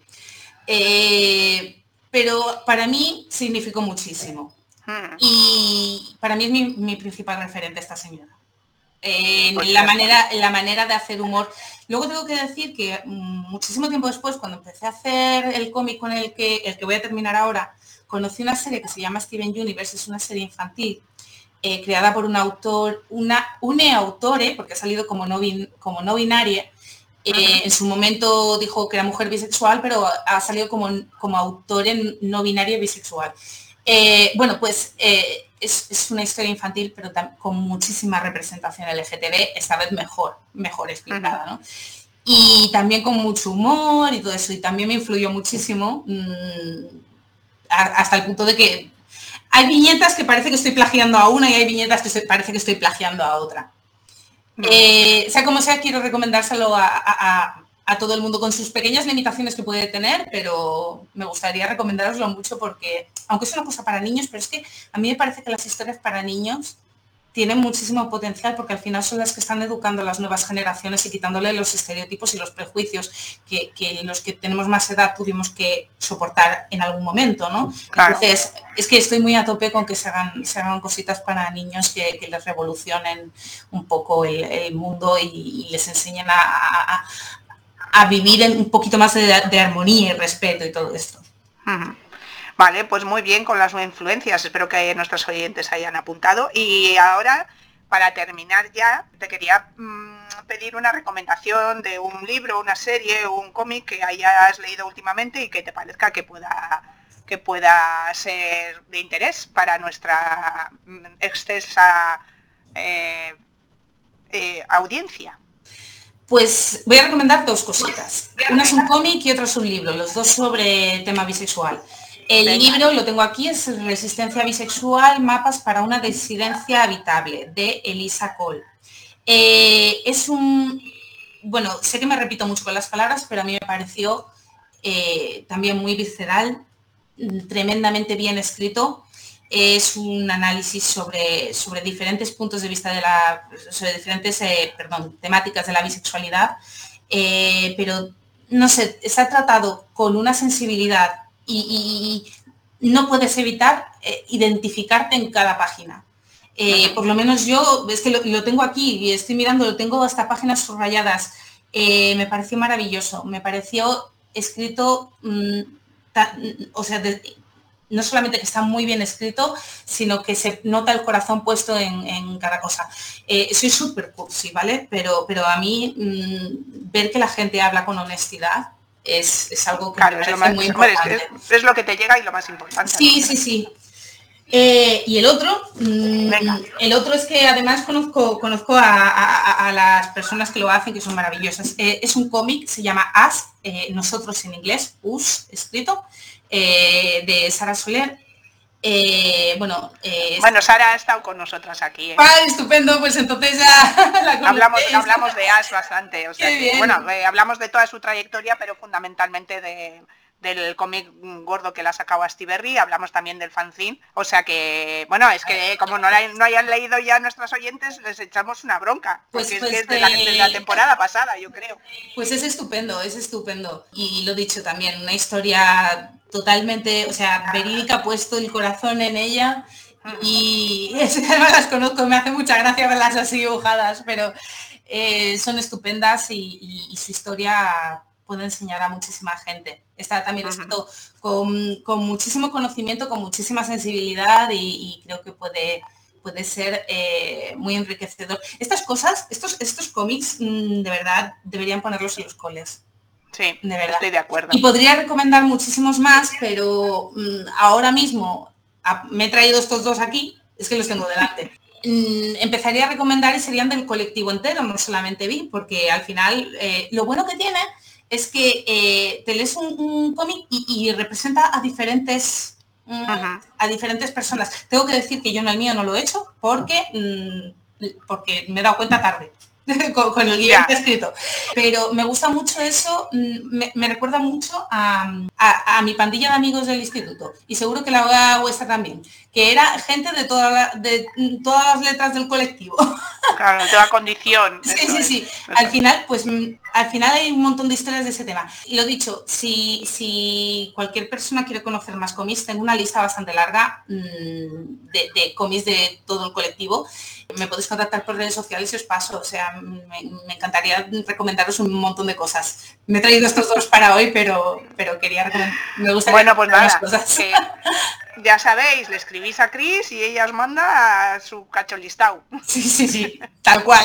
Eh, pero para mí significó muchísimo. Mm. Y para mí es mi, mi principal referente esta señora. en pues la manera, en la manera de hacer humor. Luego tengo que decir que mm, muchísimo tiempo después, cuando empecé a hacer el cómic con el que, el que voy a terminar ahora, conocí una serie que se llama Steven Universe, es una serie infantil eh, creada por un autor, una une autore, porque ha salido como no, como no binaria. Eh, en su momento dijo que era mujer bisexual, pero ha salido como, como autor en no binaria bisexual. Eh, bueno, pues es, una historia infantil, pero con muchísima representación LGTB, esta vez mejor, mejor explicada, Y también con mucho humor y todo eso. Y también me influyó muchísimo mm, hasta el punto de que hay viñetas que parece que estoy plagiando a una y hay viñetas que parece que estoy plagiando a otra. Eh, sea como sea, quiero recomendárselo a, todo el mundo con sus pequeñas limitaciones que puede tener, pero me gustaría recomendaroslo mucho porque, aunque es una cosa para niños, pero es que a mí me parece que las historias para niños tienen muchísimo potencial porque al final son las que están educando a las nuevas generaciones y quitándole los estereotipos y los prejuicios que, los que tenemos más edad tuvimos que soportar en algún momento, ¿no? Entonces, es que estoy muy a tope con que se hagan, se hagan cositas para niños que, les revolucionen un poco el, mundo y, les enseñen a, vivir en un poquito más de, armonía y respeto y todo esto. Vale, pues muy bien con las influencias. Espero que nuestros oyentes hayan apuntado. Y ahora, para terminar ya, te quería mm, pedir una recomendación de un libro, una serie, un cómic que hayas leído últimamente y que te parezca que pueda que pueda ser de interés para nuestra mm, extensa eh, eh, audiencia. Pues voy a recomendar dos cositas. Una es un cómic y otra es un libro, los dos sobre tema bisexual. El libro, lo tengo aquí, es Resistencia bisexual, mapas para una disidencia habitable, de Elisa Cole. Eh, es un, bueno, sé que me repito mucho con las palabras, pero a mí me pareció eh, también muy visceral, tremendamente bien escrito. Es un análisis sobre, sobre diferentes puntos de vista de la, sobre diferentes, eh, perdón, temáticas de la bisexualidad, pero no sé, está tratado con una sensibilidad y, no puedes evitar eh, identificarte en cada página. Eh, por lo menos yo, es que lo, tengo aquí y estoy mirando, lo tengo hasta páginas subrayadas. Eh, me pareció maravilloso, me pareció escrito, mm, o sea, no solamente que está muy bien escrito, sino que se nota el corazón puesto en, cada cosa. soy súper cursi, ¿vale? Pero, pero a mí mm, ver que la gente habla con honestidad es, algo que es muy importante. Es, lo que te llega y lo más importante. Sí, sí, sí. Eh, y el otro, mm, el otro es que además conozco, conozco a, las personas que lo hacen, que son maravillosas. Eh, es un cómic, se llama As, eh, nosotros en inglés, Us, escrito, de Sara Soler. Eh, bueno, eh, bueno, Sara ha estado con nosotras aquí. ¿eh? Ah, estupendo, pues entonces ya hablamos, hablamos de Ash bastante, o sea, bueno, hablamos de toda su trayectoria, pero fundamentalmente de, del cómic gordo que la sacado a Berry, hablamos también del fanzine, o sea que, bueno, es que como no, no hayan leído ya nuestros oyentes, les echamos una bronca, pues, porque es, pues, de, la, de, la, temporada pasada, yo creo. Pues es estupendo, es estupendo. Y lo dicho también, una historia totalmente, o sea, verídica, puesto el corazón en ella. Y además las conozco, me hace mucha gracia verlas así dibujadas, pero eh, son estupendas y, su historia puede enseñar a muchísima gente. Está también escrito con, muchísimo conocimiento, con muchísima sensibilidad y, creo que puede, puede ser eh, muy enriquecedor. Estas cosas, estos, estos cómics, mm, de verdad, deberían ponerlos en los coles. Sí, de verdad. estoy de acuerdo. Y podría recomendar muchísimos más, pero mm, ahora mismo me he traído estos dos aquí, es que los tengo delante. Mm, empezaría a recomendar y serían del colectivo entero, no solamente vi, porque al final eh, lo bueno que tiene es que eh, te lees un, cómic y, representa a diferentes mm, a diferentes personas. Tengo que decir que yo en el mío no lo he hecho porque, porque me he dado cuenta tarde con, el guion escrito. Pero me gusta mucho eso, mm, me, recuerda mucho a, mi pandilla de amigos del instituto. Y seguro que la vuestra también, que era gente de, toda de mm, todas las letras del colectivo. Claro, de toda condición. sí, sí, sí. Al final, pues mm, al final hay un montón de historias de ese tema. Y lo dicho, si, si cualquier persona quiere conocer más cómics, tengo una lista bastante larga de, de cómics de todo el colectivo me podéis contactar por redes sociales y os paso. O sea, me, encantaría recomendaros un montón de cosas. Me he traído estos dos para hoy, pero, pero quería me gustaría bueno, pues nada, cosas. ya sabéis, le escribís a Cris y ella os manda a su cacho listado. Sí, sí, sí, tal cual.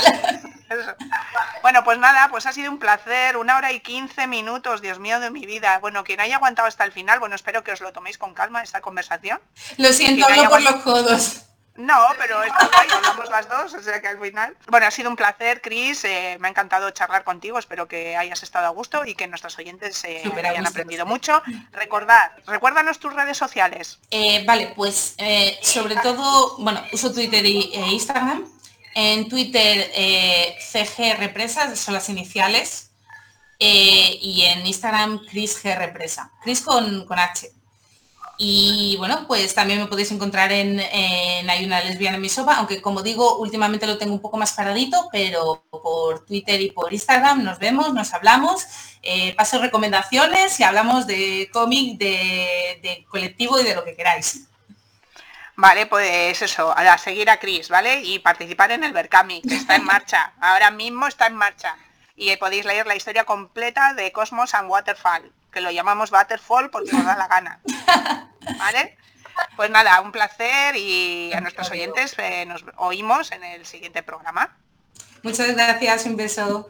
Bueno, pues nada, pues ha sido un placer, una hora y quince minutos, Dios mío de mi vida. Bueno, quien haya aguantado hasta el final, bueno, espero que os lo toméis con calma esta conversación. Lo siento, hablo por los codos. No, pero está guay, hablamos las dos, o sea que al final. Bueno, ha sido un placer, Cris, eh, me ha encantado charlar contigo, espero que hayas estado a gusto y que nuestros oyentes eh, hayan aprendido mucho. Recordad, recuérdanos tus redes sociales. Eh, vale, pues sobre todo, bueno, uso Twitter e Instagram. En Twitter CG Represas, son las iniciales. y en Instagram Cris G Represa. Cris con, con H. Y bueno, pues también me podéis encontrar en, Hay una lesbiana en mi sopa, aunque como digo, últimamente lo tengo un poco más paradito, pero por Twitter y por Instagram nos vemos, nos hablamos, eh, paso recomendaciones y hablamos de cómic, de, colectivo y de lo que queráis. Vale, pues eso, a seguir a Chris, ¿vale? Y participar en el Berkami, que está en marcha, ahora mismo está en marcha. Y podéis leer la historia completa de Cosmos and Waterfall que lo llamamos Butterfall porque nos da la gana. ¿Vale? Pues nada, un placer y a nuestros oyentes eh, nos oímos en el siguiente programa. Muchas gracias, un beso.